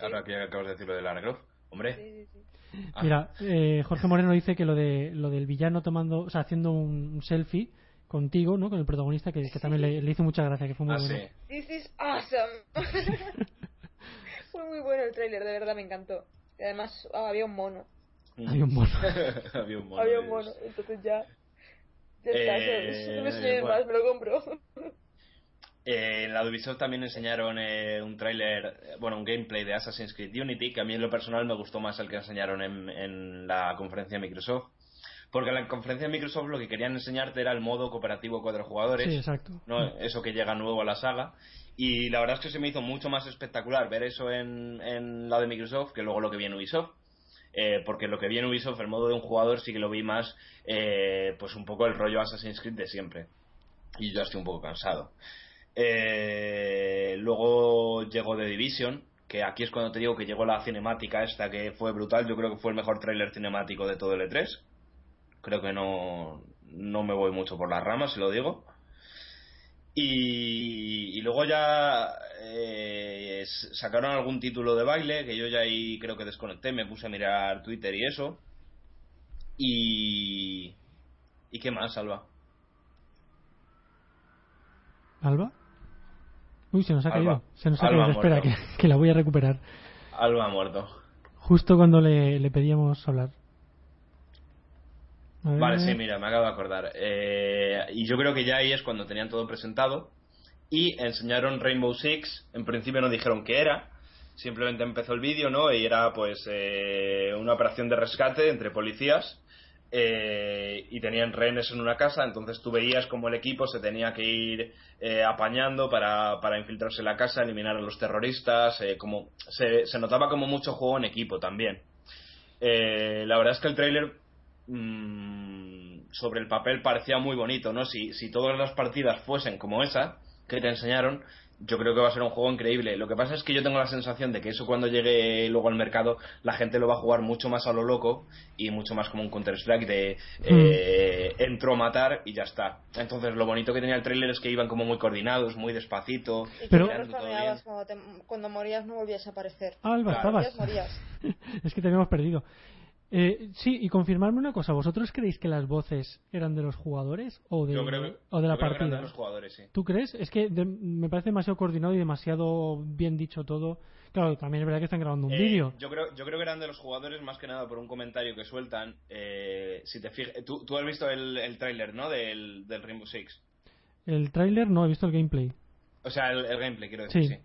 Ahora que acabas de decir lo de Lara Croft. Hombre, Sí, sí, sí. Ah, Mira, eh, Jorge Moreno dice que lo de lo del villano tomando, o sea, haciendo un, selfie contigo, ¿no? Con el protagonista, que, que también le, le hizo mucha gracia, que fue muy ah, bueno. sí. This is awesome. Fue muy bueno el tráiler, de verdad me encantó. Y además ah, había un mono. Hay un mono. Había un mono. había un mono, entonces ya... Ya está, Eh, no me bueno. más, me lo compro. Eh, en la de Ubisoft también enseñaron eh, un tráiler, eh, bueno, un gameplay de Assassin's Creed Unity, que a mí en lo personal me gustó más el que enseñaron en, en la conferencia de Microsoft. Porque en la conferencia de Microsoft lo que querían enseñarte era el modo cooperativo cuatro jugadores, Sí, exacto. ¿no? eso que llega nuevo a la saga. Y la verdad es que se me hizo mucho más espectacular ver eso en, en la de Microsoft que luego lo que vi en Ubisoft. Eh, porque lo que vi en Ubisoft, el modo de un jugador, sí que lo vi más, eh, pues un poco el rollo Assassin's Creed de siempre. Y yo estoy un poco cansado. Eh, luego llegó The Division, que aquí es cuando te digo que llegó la cinemática esta, que fue brutal. Yo creo que fue el mejor tráiler cinemático de todo el E3. Creo que no, no me voy mucho por las ramas, si lo digo. Y, y luego ya eh, sacaron algún título de baile, que yo ya ahí creo que desconecté, me puse a mirar Twitter y eso. Y... ¿Y qué más, Alba? ¿Alba? Uy, se nos ha Alba. caído. Se nos ha Alba caído. Espera, que, que la voy a recuperar. Alba ha muerto. Justo cuando le, le pedíamos hablar. Vale, sí, mira, me acabo de acordar. Eh, y yo creo que ya ahí es cuando tenían todo presentado. Y enseñaron Rainbow Six. En principio no dijeron qué era. Simplemente empezó el vídeo, ¿no? Y era pues eh, una operación de rescate entre policías. eh, y tenían rehenes en una casa. Entonces tú veías como el equipo se tenía que ir eh, apañando para, para infiltrarse en la casa, eliminar a los terroristas. eh, como se, se notaba como mucho juego en equipo también. Eh, la verdad es que el tráiler mm, sobre el papel parecía muy bonito, ¿no? Si, si todas las partidas fuesen como esa que te enseñaron, yo creo que va a ser un juego increíble. Lo que pasa es que yo tengo la sensación de que eso cuando llegue luego al mercado, la gente lo va a jugar mucho más a lo loco y mucho más como un Counter-Strike de eh, entro a matar y ya está. Entonces lo bonito que tenía el tráiler es que iban como muy coordinados, muy despacito. Y Pero- que no todo bien. respameabas cuando, te- cuando morías no volvías a aparecer. Alba, Claro. estabas. Morías, morías. es que te habíamos perdido. Eh, sí, y confirmarme una cosa. ¿Vosotros creéis que las voces eran de los jugadores o de, Yo creo que- o de la yo creo que eran partida? de los jugadores, sí. ¿Tú crees? Es que de- me parece demasiado coordinado y demasiado bien dicho todo. Claro, también es verdad que están grabando un Eh, vídeo. Yo creo, yo creo que eran de los jugadores más que nada por un comentario que sueltan. eh, si te fijas, tú, tú has visto el, el tráiler, ¿no? Del, del Rainbow Six. El tráiler no he visto el gameplay. O sea, el, el gameplay, quiero decir, Sí. sí.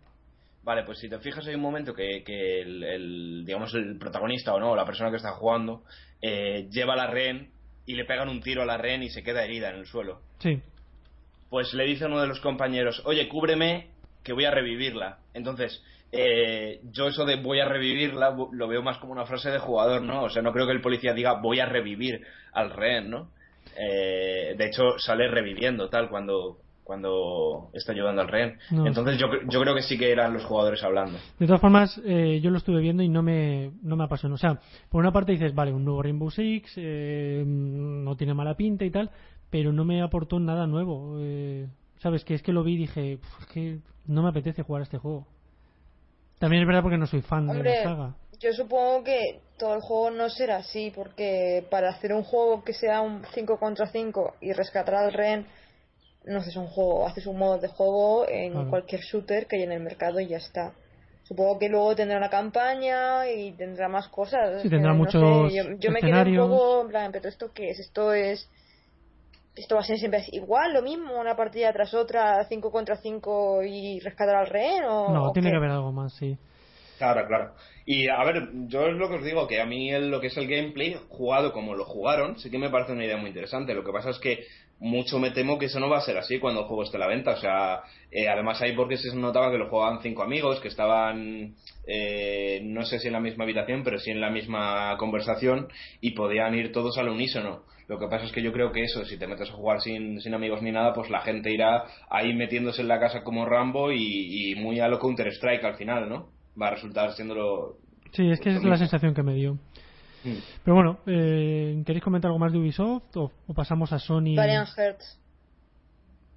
Vale, pues si te fijas hay un momento que, que el, el, digamos, el protagonista o no, la persona que está jugando, eh, lleva la rehén y le pegan un tiro a la rehén y se queda herida en el suelo. Sí. Pues le dice a uno de los compañeros, oye, cúbreme que voy a revivirla. Entonces, eh, yo eso de voy a revivirla lo veo más como una frase de jugador, ¿no? O sea, no creo que el policía diga voy a revivir al rehén, ¿no? Eh, de hecho, sale reviviendo tal cuando cuando está ayudando al rehén. No. Entonces yo, yo creo que sí que eran los jugadores hablando. De todas formas, eh, yo lo estuve viendo y no me, no me apasionó. O sea, por una parte dices, vale, un nuevo Rainbow Six, eh, no tiene mala pinta y tal, pero no me aportó nada nuevo. eh, ¿Sabes? Que es que lo vi y dije, "Puf, es que no me apetece jugar a este juego. También es verdad porque no soy fan de Hombre, la saga. yo supongo que todo el juego no será así, porque para hacer un juego que sea un 5 contra 5 y rescatar al Ren, no haces un juego, haces un modo de juego en Claro. cualquier shooter que hay en el mercado y ya está. Supongo que luego tendrá una campaña y tendrá más cosas. Sí, tendrá no muchos sé, Yo, yo me quedé un escenarios. poco en plan, pero ¿esto qué es? ¿Esto es.? ¿Esto va a ser siempre igual, lo mismo, una partida tras otra, 5 contra 5 y rescatar al rehén? O, No, o tiene qué? que haber algo más, sí. Claro, claro. Y a ver, yo es lo que os digo, que a mí el- lo que es el gameplay, jugado como lo jugaron, sí que me parece una idea muy interesante. Lo que pasa es que mucho me temo que eso no va a ser así cuando el juego esté a la venta. O sea, eh, además ahí porque se notaba que lo jugaban cinco amigos, que estaban, eh, no sé si en la misma habitación, pero sí en la misma conversación y podían ir todos al unísono. Lo que pasa es que yo creo que eso, si te metes a jugar sin, sin amigos ni nada, pues la gente irá ahí metiéndose en la casa como Rambo y, y muy a lo Counter-Strike al final, ¿no? Va a resultar siendo lo... Sí, es que es la sensación que me dio. Mm. Pero bueno, eh, ¿queréis comentar algo más de Ubisoft o, o pasamos a Sony? Valiant Hearts.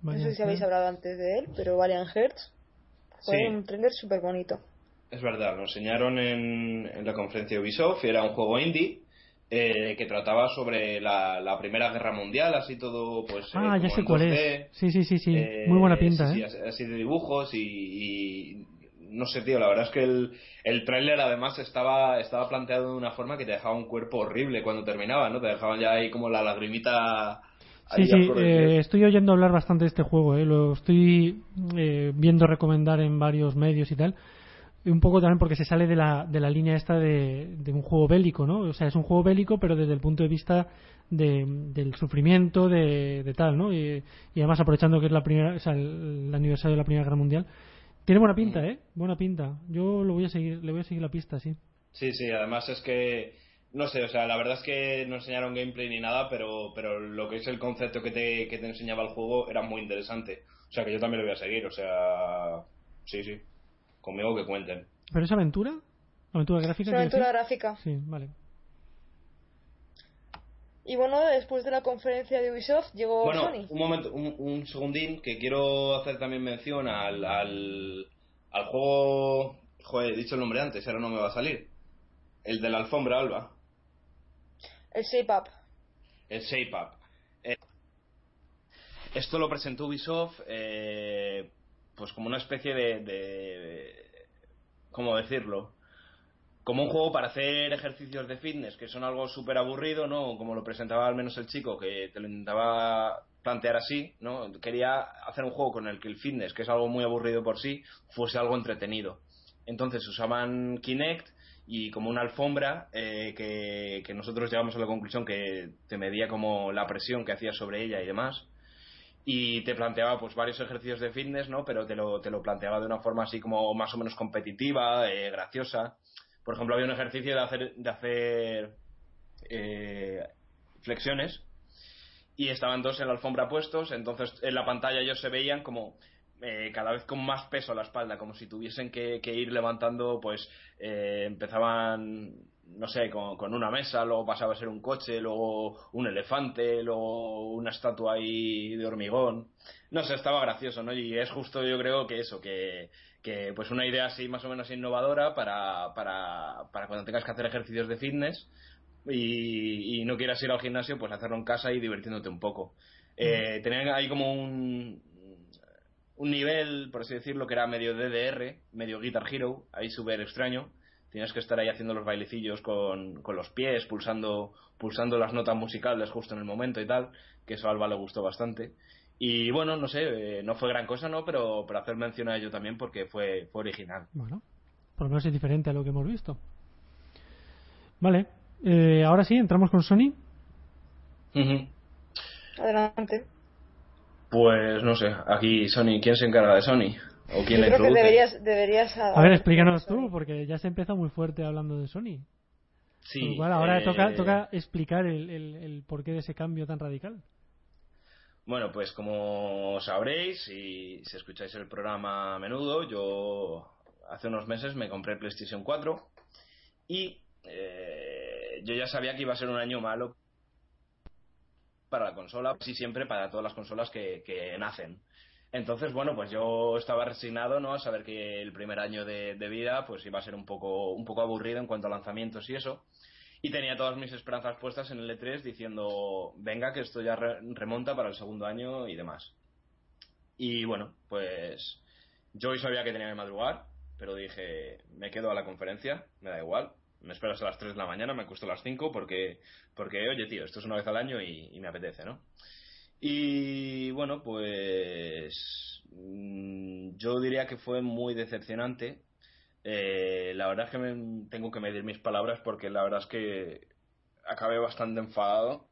No Valiant sé si habéis hablado antes de él, pero Valiant Hearts fue Sí. un trailer súper bonito. Es verdad, lo enseñaron en, en la conferencia de Ubisoft, era un juego indie eh, que trataba sobre la, la Primera Guerra Mundial, así todo, pues... eh, Ah, ya como sé cuál 2D, es. Sí, sí, sí, sí. eh, Muy buena pinta, sí, ¿eh? sí, así- así de dibujos y, y no sé, tío, la verdad es que el, el tráiler además estaba, estaba planteado de una forma que te dejaba un cuerpo horrible cuando terminaba, ¿no? Te dejaban ya ahí como la lagrimita... Sí, ahí sí, eh, estoy oyendo hablar bastante de este juego, eh, lo estoy eh, viendo recomendar en varios medios y tal. Y un poco también porque se sale de la, de la línea esta de, de un juego bélico, ¿no? O sea, es un juego bélico, pero desde el punto de vista de- del sufrimiento, de, de tal, ¿no? Y, y además aprovechando que es la primera, o sea, el, el aniversario de la Primera Guerra Mundial. Tiene buena pinta, ¿eh? Buena pinta. Yo lo voy a seguir, le voy a seguir la pista, sí. Sí, sí, además es que, no sé, o sea, la verdad es que no enseñaron gameplay ni nada, pero, pero lo que es el concepto que te, que te enseñaba el juego era muy interesante. O sea, que yo también lo voy a seguir, o sea, sí, sí, conmigo que cuenten. ¿Pero es aventura? ¿Aventura gráfica? Es aventura decir? gráfica. Sí, vale. Y bueno, después de la conferencia de Ubisoft llegó Bueno, Sony. un momento, un, un segundín, que quiero hacer también mención al, al, al juego, joder, he dicho el nombre antes, ahora no me va a salir. El de la alfombra alba. El Shape Up. El Shape Up. Eh, esto lo presentó Ubisoft eh, pues como una especie de, de- ¿Cómo decirlo? Como un juego para hacer ejercicios de fitness, que son algo súper aburrido, ¿no? Como lo presentaba al menos el chico, que te lo intentaba plantear así, ¿no? Quería hacer un juego con el que el fitness, que es algo muy aburrido por sí, fuese algo entretenido. Entonces usaban Kinect y como una alfombra eh, que, que nosotros llegamos a la conclusión que te medía como la presión que hacías sobre ella y demás y te planteaba pues varios ejercicios de fitness no pero te lo, te lo planteaba de una forma así como más o menos competitiva eh, graciosa por ejemplo había un ejercicio de hacer de hacer eh, flexiones y estaban dos en la alfombra puestos entonces en la pantalla ellos se veían como eh, cada vez con más peso a la espalda, como si tuviesen que, ir levantando, pues eh, empezaban, no sé, con, con una mesa, luego pasaba a ser un coche, luego un elefante, luego una estatua ahí de hormigón. No sé, estaba gracioso, ¿no? Y es justo yo creo que eso, que, que pues una idea así más o menos innovadora para, para, para cuando tengas que hacer ejercicios de fitness y, y no quieras ir al gimnasio, pues hacerlo en casa y divirtiéndote un poco. Eh, tenían ahí como un, un nivel, por así decirlo, que era medio DDR, medio Guitar Hero, ahí súper extraño. Tienes que estar ahí haciendo los bailecillos con, con los pies, pulsando, pulsando las notas musicales justo en el momento y tal, que eso a Alba le gustó bastante. Y bueno, no sé, eh, no fue gran cosa, ¿no? Pero, pero hacer mención a ello también porque fue, fue original. Bueno, por lo menos es diferente a lo que hemos visto. Vale, eh, ahora sí, entramos con Sony. Adelante. Pues no sé, aquí Sony, ¿quién se encarga de Sony? ¿O quién Yo la creo que introduce? deberías, deberías A ver, explícanos tú, porque ya se empieza muy fuerte hablando de Sony. Sí, cual, ahora eh, toca, toca explicar el, el, el porqué de ese cambio tan radical. Bueno, pues como sabréis, si, si escucháis el programa a menudo, yo hace unos meses me compré PlayStation 4 y eh, yo ya sabía que iba a ser un año malo para la consola, sí siempre para todas las consolas que, que nacen. Entonces, bueno, pues yo estaba resignado, ¿no? A saber que el primer año de, vida, pues iba a ser un poco, un poco aburrido en cuanto a lanzamientos y eso. Y tenía todas mis esperanzas puestas en el E3 diciendo, venga, que esto ya remonta para el segundo año y demás. Y bueno, pues yo hoy sabía que tenía que madrugar, pero dije, me quedo a la conferencia, me da igual, me esperas a las 3 de la mañana, me acuesto a las 5 porque, porque oye, tío, esto es una vez al año y, me apetece, ¿no? Y bueno, pues mm, yo diría que fue muy decepcionante. Eh, la verdad es que me, tengo que medir mis palabras porque la verdad es que acabé bastante enfadado.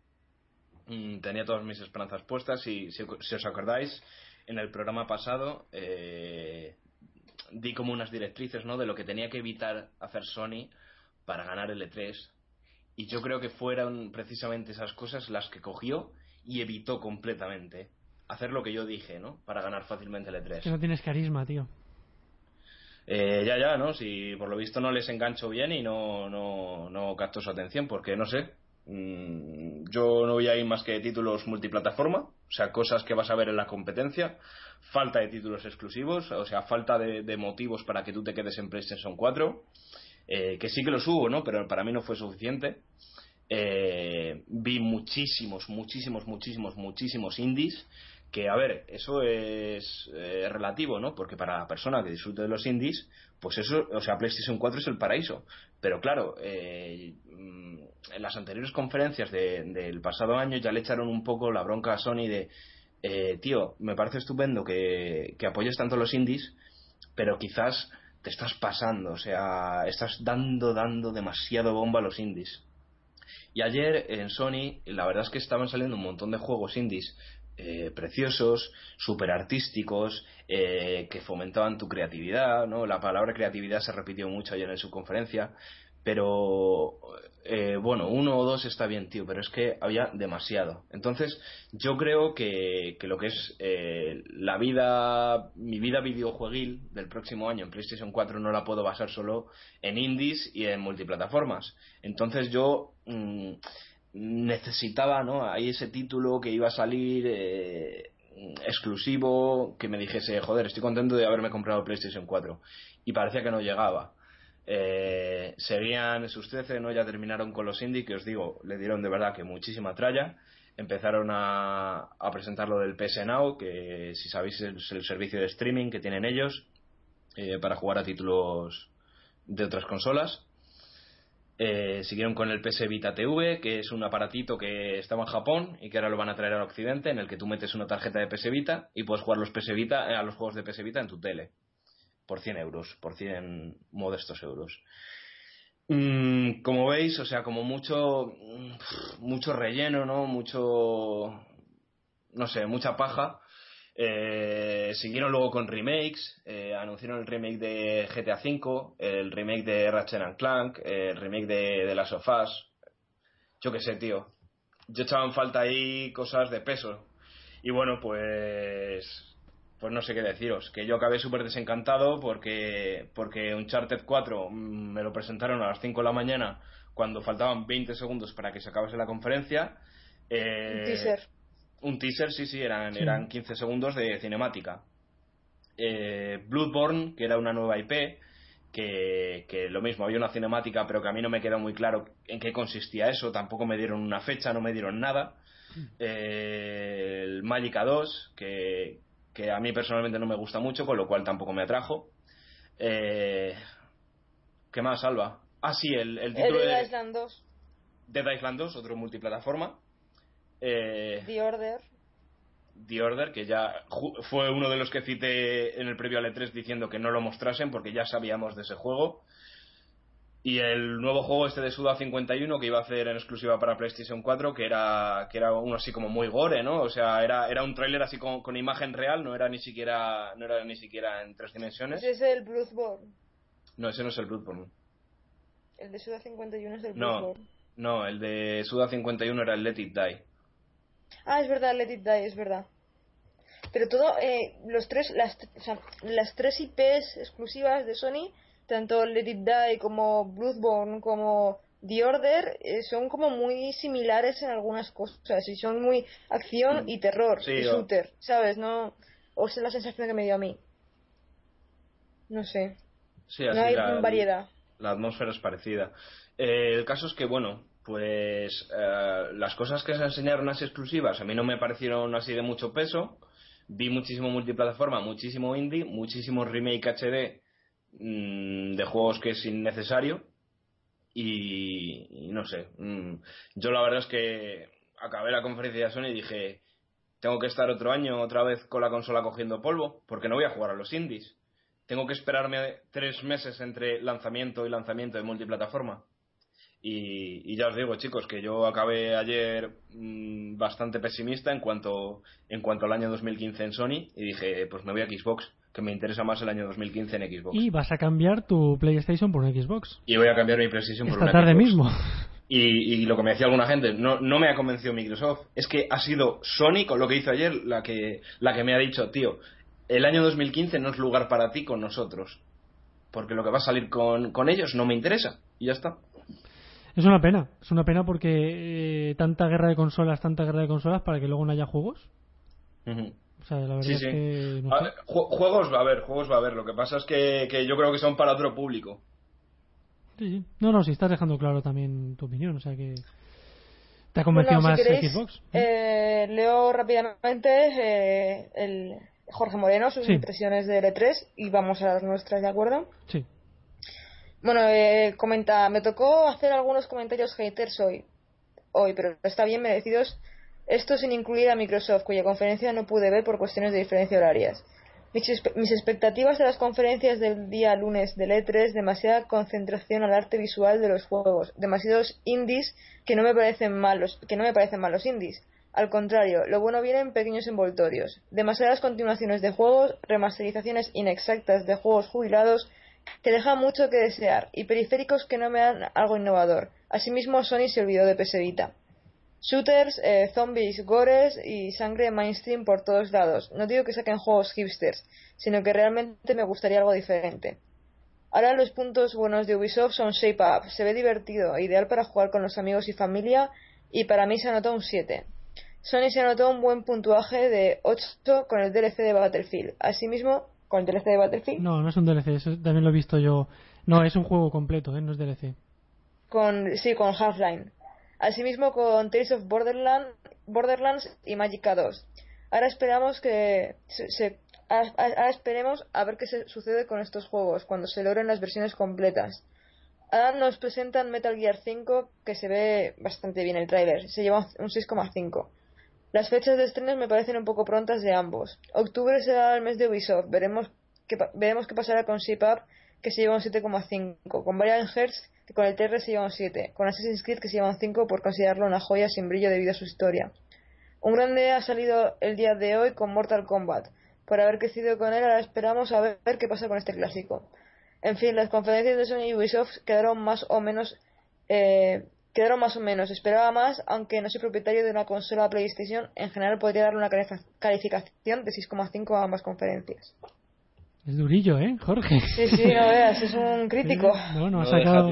Mm, tenía todas mis esperanzas puestas y si, os acordáis, en el programa pasado eh, di como unas directrices ¿no? de lo que tenía que evitar hacer Sony para ganar el E3 y yo creo que fueron precisamente esas cosas las que cogió y evitó completamente hacer lo que yo dije, ¿no? Para ganar fácilmente el E3. Que no tienes carisma, tío. Eh, ya, ya, ¿no? Si por lo visto no les engancho bien y no, no, no capto su atención, porque no sé. Mm, yo no voy a ir más que títulos multiplataforma, o sea, cosas que vas a ver en la competencia. Falta de títulos exclusivos, o sea, falta de, motivos para que tú te quedes en PlayStation 4. Eh, que sí que los hubo, ¿no? Pero para mí no fue suficiente. Eh, vi muchísimos, muchísimos, muchísimos, muchísimos indies que, a ver, eso es eh, relativo, ¿no? Porque para la persona que disfrute de los indies, pues eso, o sea, PlayStation 4 es el paraíso. Pero claro, eh, mm, en las anteriores conferencias del pasado año ya le echaron un poco la bronca a Sony de, eh, tío, me parece estupendo que, que apoyes tanto los indies, pero quizás te estás pasando, o sea, estás dando, dando demasiado bomba a los indies. Y ayer en Sony, la verdad es que estaban saliendo un montón de juegos indies eh, preciosos, súper artísticos, eh, que fomentaban tu creatividad, ¿no? La palabra creatividad se repitió mucho ayer en su conferencia, pero eh, bueno, uno o dos está bien, tío, pero es que había demasiado. Entonces, yo creo que, que lo que es la vida, mi vida videojueguil del próximo año en PlayStation 4 no la puedo basar solo en indies y en multiplataformas. Entonces, yo. Mm, necesitaba, ¿no? Ahí ese título que iba a salir eh, exclusivo, que me dijese, joder, estoy contento de haberme comprado PlayStation 4. Y parecía que no llegaba. Eh, seguían sus 13, ¿no? Ya terminaron con los indie, que os digo, le dieron de verdad que muchísima tralla. Empezaron a, a presentar lo del PS Now, que si sabéis es el servicio de streaming que tienen ellos eh, para jugar a títulos de otras consolas. Eh, siguieron con el PS Vita TV, que es un aparatito que estaba en Japón y que ahora lo van a traer al occidente, en el que tú metes una tarjeta de PS Vita y puedes jugar los PS Vita, eh, a los juegos de PS Vita en tu tele. Por 100 euros, por 100 modestos euros. Mm, como veis, o sea, como mucho, mm, mucho relleno, ¿no? Mucho, no sé, mucha paja eh, siguieron luego con remakes, eh, anunciaron el remake de GTA V, el remake de Ratchet Clank, el remake de, de Last of Us. Yo qué sé, tío. Yo echaba en falta ahí cosas de peso. Y bueno, pues. Pues no sé qué deciros. Que yo acabé súper desencantado porque, porque Uncharted 4 mm, me lo presentaron a las 5 de la mañana cuando faltaban 20 segundos para que se acabase la conferencia. Eh, teaser un teaser, sí, sí, eran, eran 15 segundos de cinemática. Eh, Bloodborne, que era una nueva IP, que, que, lo mismo, había una cinemática, pero que a mí no me quedó muy claro en qué consistía eso, tampoco me dieron una fecha, no me dieron nada. Eh, el Magica 2, que, que a mí personalmente no me gusta mucho, con lo cual tampoco me atrajo. Eh, ¿Qué más, Alba? Ah, sí, el, el título de Dead Island 2. Dead Island 2, otro multiplataforma. Eh, The Order. The Order, que ya fue uno de los que cité en el previo al E3 diciendo que no lo mostrasen porque ya sabíamos de ese juego. Y el nuevo juego este de Suda 51 que iba a hacer en exclusiva para PlayStation 4, que era, que era uno así como muy gore, ¿no? O sea, era, era un tráiler así con, con, imagen real, no era ni siquiera no era ni siquiera en tres dimensiones. Ese es el Bloodborne. No, ese no es el Bloodborne. El de Suda 51 es el Bloodborne. No, no, el de Suda 51 era el Let It Die. Ah, es verdad, Let It Die, es verdad. Pero todo, eh, los tres, las, o sea, las tres IPs exclusivas de Sony, tanto Let It Die como Bloodborne como The Order, eh, son como muy similares en algunas cosas y son muy acción y terror y shooter, ¿sabes? No, o es la sensación que me dio a mí. No sé. Sí, no así hay la, variedad. la atmósfera es parecida. Eh, el caso es que, bueno, pues eh, las cosas que se enseñaron así exclusivas a mí no me parecieron así de mucho peso. Vi muchísimo multiplataforma, muchísimo indie, muchísimo remake HD mm, de juegos que es innecesario. Y, y no sé, mm, yo la verdad es que acabé la conferencia de Sony y dije, tengo que estar otro año otra vez con la consola cogiendo polvo, porque no voy a jugar a los indies. Tengo que esperarme tres meses entre lanzamiento y lanzamiento de multiplataforma. Y, y ya os digo, chicos, que yo acabé ayer mmm, bastante pesimista en cuanto, en cuanto al año 2015 en Sony y dije, pues me voy a Xbox, que me interesa más el año 2015 en Xbox. Y vas a cambiar tu PlayStation por un Xbox. Y voy a cambiar mi PlayStation por Esta una tarde Xbox. mismo. Y, y lo que me decía alguna gente, no, no me ha convencido Microsoft. Es que ha sido Sony con lo que hizo ayer la que, la que me ha dicho, tío, el año 2015 no es lugar para ti con nosotros. Porque lo que va a salir con, con ellos no me interesa. Y ya está. Es una pena, es una pena porque eh, tanta guerra de consolas, tanta guerra de consolas para que luego no haya juegos. O sea, la verdad Sí, es sí. que. no A sé. ver, ju- juegos va a haber, juegos va a haber. Lo que pasa es que, que yo creo que son para otro público. Sí, sí. No, no, si estás dejando claro también tu opinión, o sea que. ¿Te ha convencido Bueno, si más queréis, Xbox? eh, leo rápidamente eh, el Jorge Moreno, sus Sí. impresiones de L3 y vamos a las nuestras, ¿de acuerdo? Sí. Bueno, eh, comenta, me tocó hacer algunos comentarios haters hoy, hoy, pero está bien merecidos. Esto sin incluir a Microsoft, cuya conferencia no pude ver por cuestiones de diferencia horarias. Mis, mis expectativas de las conferencias del día lunes del E3, demasiada concentración al arte visual de los juegos, demasiados indies que no me parecen malos, que no me parecen malos indies. Al contrario, lo bueno viene en pequeños envoltorios. Demasiadas continuaciones de juegos, remasterizaciones inexactas de juegos jubilados que dejan mucho que desear y periféricos que no me dan algo innovador. Asimismo, Sony se olvidó de PS. Shooters, eh, zombies, gores y sangre mainstream por todos lados. No digo que saquen juegos hipsters, sino que realmente me gustaría algo diferente. Ahora los puntos buenos de Ubisoft son Shape Up. Se ve divertido, ideal para jugar con los amigos y familia y para mí se anotó un 7. Sony se anotó un buen puntuaje de 8 con el DLC de Battlefield. Asimismo, con el DLC de Battlefield, No, no es un DLC, eso también lo he visto yo. No, es un juego completo, ¿eh? no es DLC. con sí, con Half-Line. Asimismo con Tales of Borderland, Borderlands y Magica 2. Ahora esperamos que se, ahora esperemos a ver qué se sucede con estos juegos cuando se logren las versiones completas. Ahora nos presentan Metal Gear 5 que se ve bastante bien el tráiler, se lleva un 6,5. Las fechas de estrenos me parecen un poco prontas de ambos. Octubre será el mes de Ubisoft, veremos qué, veremos qué pasará con Shape Up que se lleva un 7,5, con Valiant Hearts que con el TR se lleva un 7, con Assassin's Creed que se lleva un 5 por considerarlo una joya sin brillo debido a su historia. Un grande ha salido el día de hoy con Mortal Kombat. Por haber crecido con él, ahora esperamos a ver qué pasa con este clásico. En fin, las conferencias de Sony y Ubisoft quedaron más o menos eh, quedaron más o menos. Esperaba más, aunque no soy propietario de una consola PlayStation. En general podría darle una calificación de 6,5 a ambas conferencias. Es durillo, ¿eh, Jorge? Sí, sí, no veas, es un crítico. No, no, ha sacado,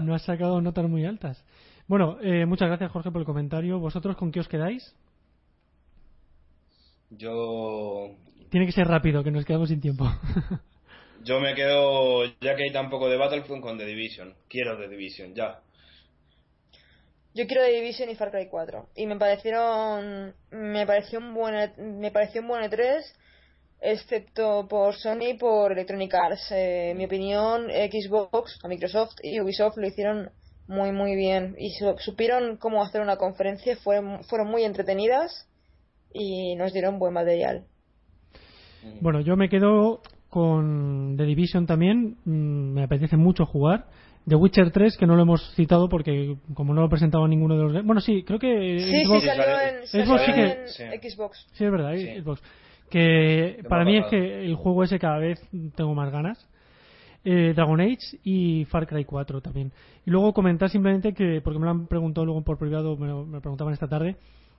no ha sacado notas muy altas. Bueno, eh, muchas gracias, Jorge, por el comentario. ¿Vosotros con qué os quedáis? Yo Tiene que ser rápido, que nos quedamos sin tiempo. Yo me quedo, ya que hay tan poco de Battlefront, con The Division. Quiero The Division, ya. Yo quiero The Division y Far Cry 4 y me parecieron me pareció un buen me pareció un buen E3 excepto por Sony y por Electronic Arts. Eh, en mi opinión Xbox, Microsoft y Ubisoft lo hicieron muy muy bien y su- supieron cómo hacer una conferencia, fueron fueron muy entretenidas y nos dieron buen material. Bueno, yo me quedo con The Division también. Mm, me apetece mucho jugar. The Witcher 3, que no lo hemos citado porque como no lo he presentado a ninguno de los... Bueno, sí, creo que... Sí, Xbox- sí, salió en, Xbox salió sí que- en sí. Xbox. Sí, es verdad, Sí. Xbox. Que para me mí es que el juego ese cada vez tengo más ganas. Eh, Dragon Age y Far Cry 4 también. Y luego comentar simplemente que, porque me lo han preguntado luego por privado, me lo, me lo preguntaban esta tarde,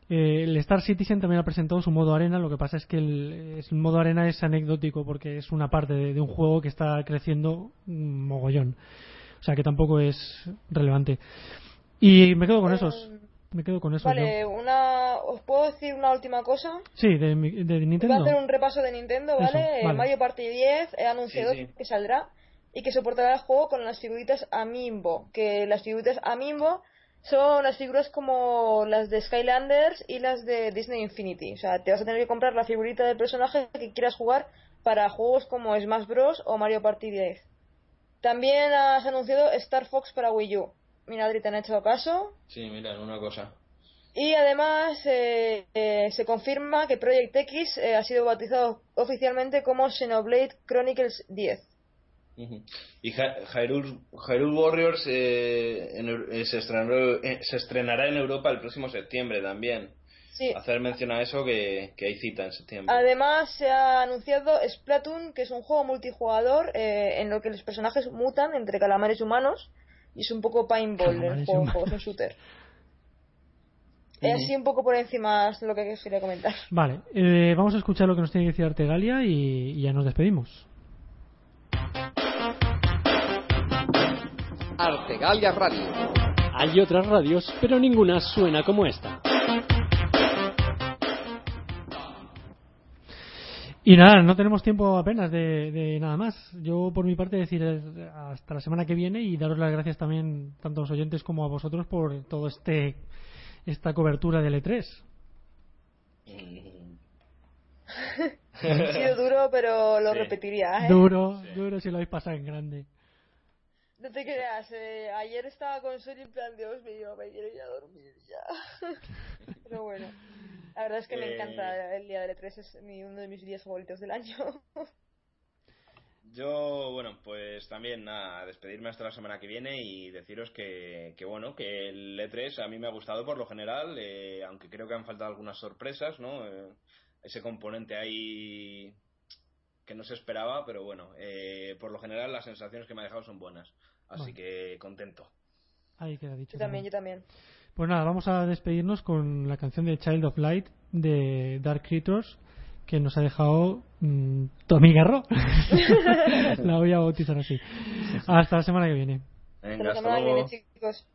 eh, el Star Citizen también ha presentado su modo arena, lo que pasa es que el, modo arena es anecdótico porque es una parte de, de un juego que está creciendo un mogollón. O sea que tampoco es relevante. Y me quedo con esos. me quedo con eso. Vale, una, ¿os puedo decir una última cosa? Sí, de, de Nintendo. Voy a hacer un repaso de Nintendo, ¿vale? vale. Mario Party 10 he anunciado Sí, sí. que saldrá y que soportará el juego con las figuritas Amiibo. Que las figuritas Amiibo son las figuras como las de Skylanders y las de Disney Infinity. O sea, te vas a tener que comprar la figurita del personaje que quieras jugar para juegos como Smash Bros. o Mario Party 10. También has anunciado Star Fox para Wii U. Mira, Adri, te han hecho caso. Sí, mira, una cosa. Y además eh, eh, se confirma que Project X eh, ha sido bautizado oficialmente como Xenoblade Chronicles 10. Ujú. Y Hy- Hyrule, Hyrule Warriors eh, en se, estrenará, se estrenará en Europa el próximo septiembre también. Sí. Hacer mención a eso que, que hay cita en septiembre. Además se ha anunciado Splatoon, que es un juego multijugador eh, en lo que los personajes mutan entre calamares humanos y es un poco paintball el juego, es un shooter. Eh, Así un poco por encima es lo que quería comentar. Vale, eh, vamos a escuchar lo que nos tiene que decir Artegalia y, y ya nos despedimos. Artegalia Radio. Hay otras radios, pero ninguna suena como esta. Y nada, no tenemos tiempo apenas de, de nada más. Yo, por mi parte, decir hasta la semana que viene y daros las gracias también, tanto a los oyentes como a vosotros, por todo este esta cobertura del E3. Mm. Ha sido duro, pero lo Sí. repetiría. ¿eh? Duro, duro si lo habéis pasado en grande. No te creas, eh, ayer estaba con sueño en plan, Dios mío, me quiero ir a dormir ya. Pero bueno, la verdad es que me Eh, encanta el día del E3, es mi- uno de mis días favoritos del año. Yo, bueno, pues también nada, despedirme hasta la semana que viene y deciros que, que bueno, que el E3 a mí me ha gustado por lo general, eh, aunque creo que han faltado algunas sorpresas, ¿no? Eh, ese componente ahí que no se esperaba, pero bueno, eh, por lo general las sensaciones que me ha dejado son buenas, así Bueno. que contento. Ahí queda dicho. Yo también, yo también. Pues nada, vamos a despedirnos con la canción de Child of Light de Dark Creatures que nos ha dejado mm, Tommy Garro. la voy a bautizar así. Hasta la semana que viene. Hasta la semana que viene, chicos.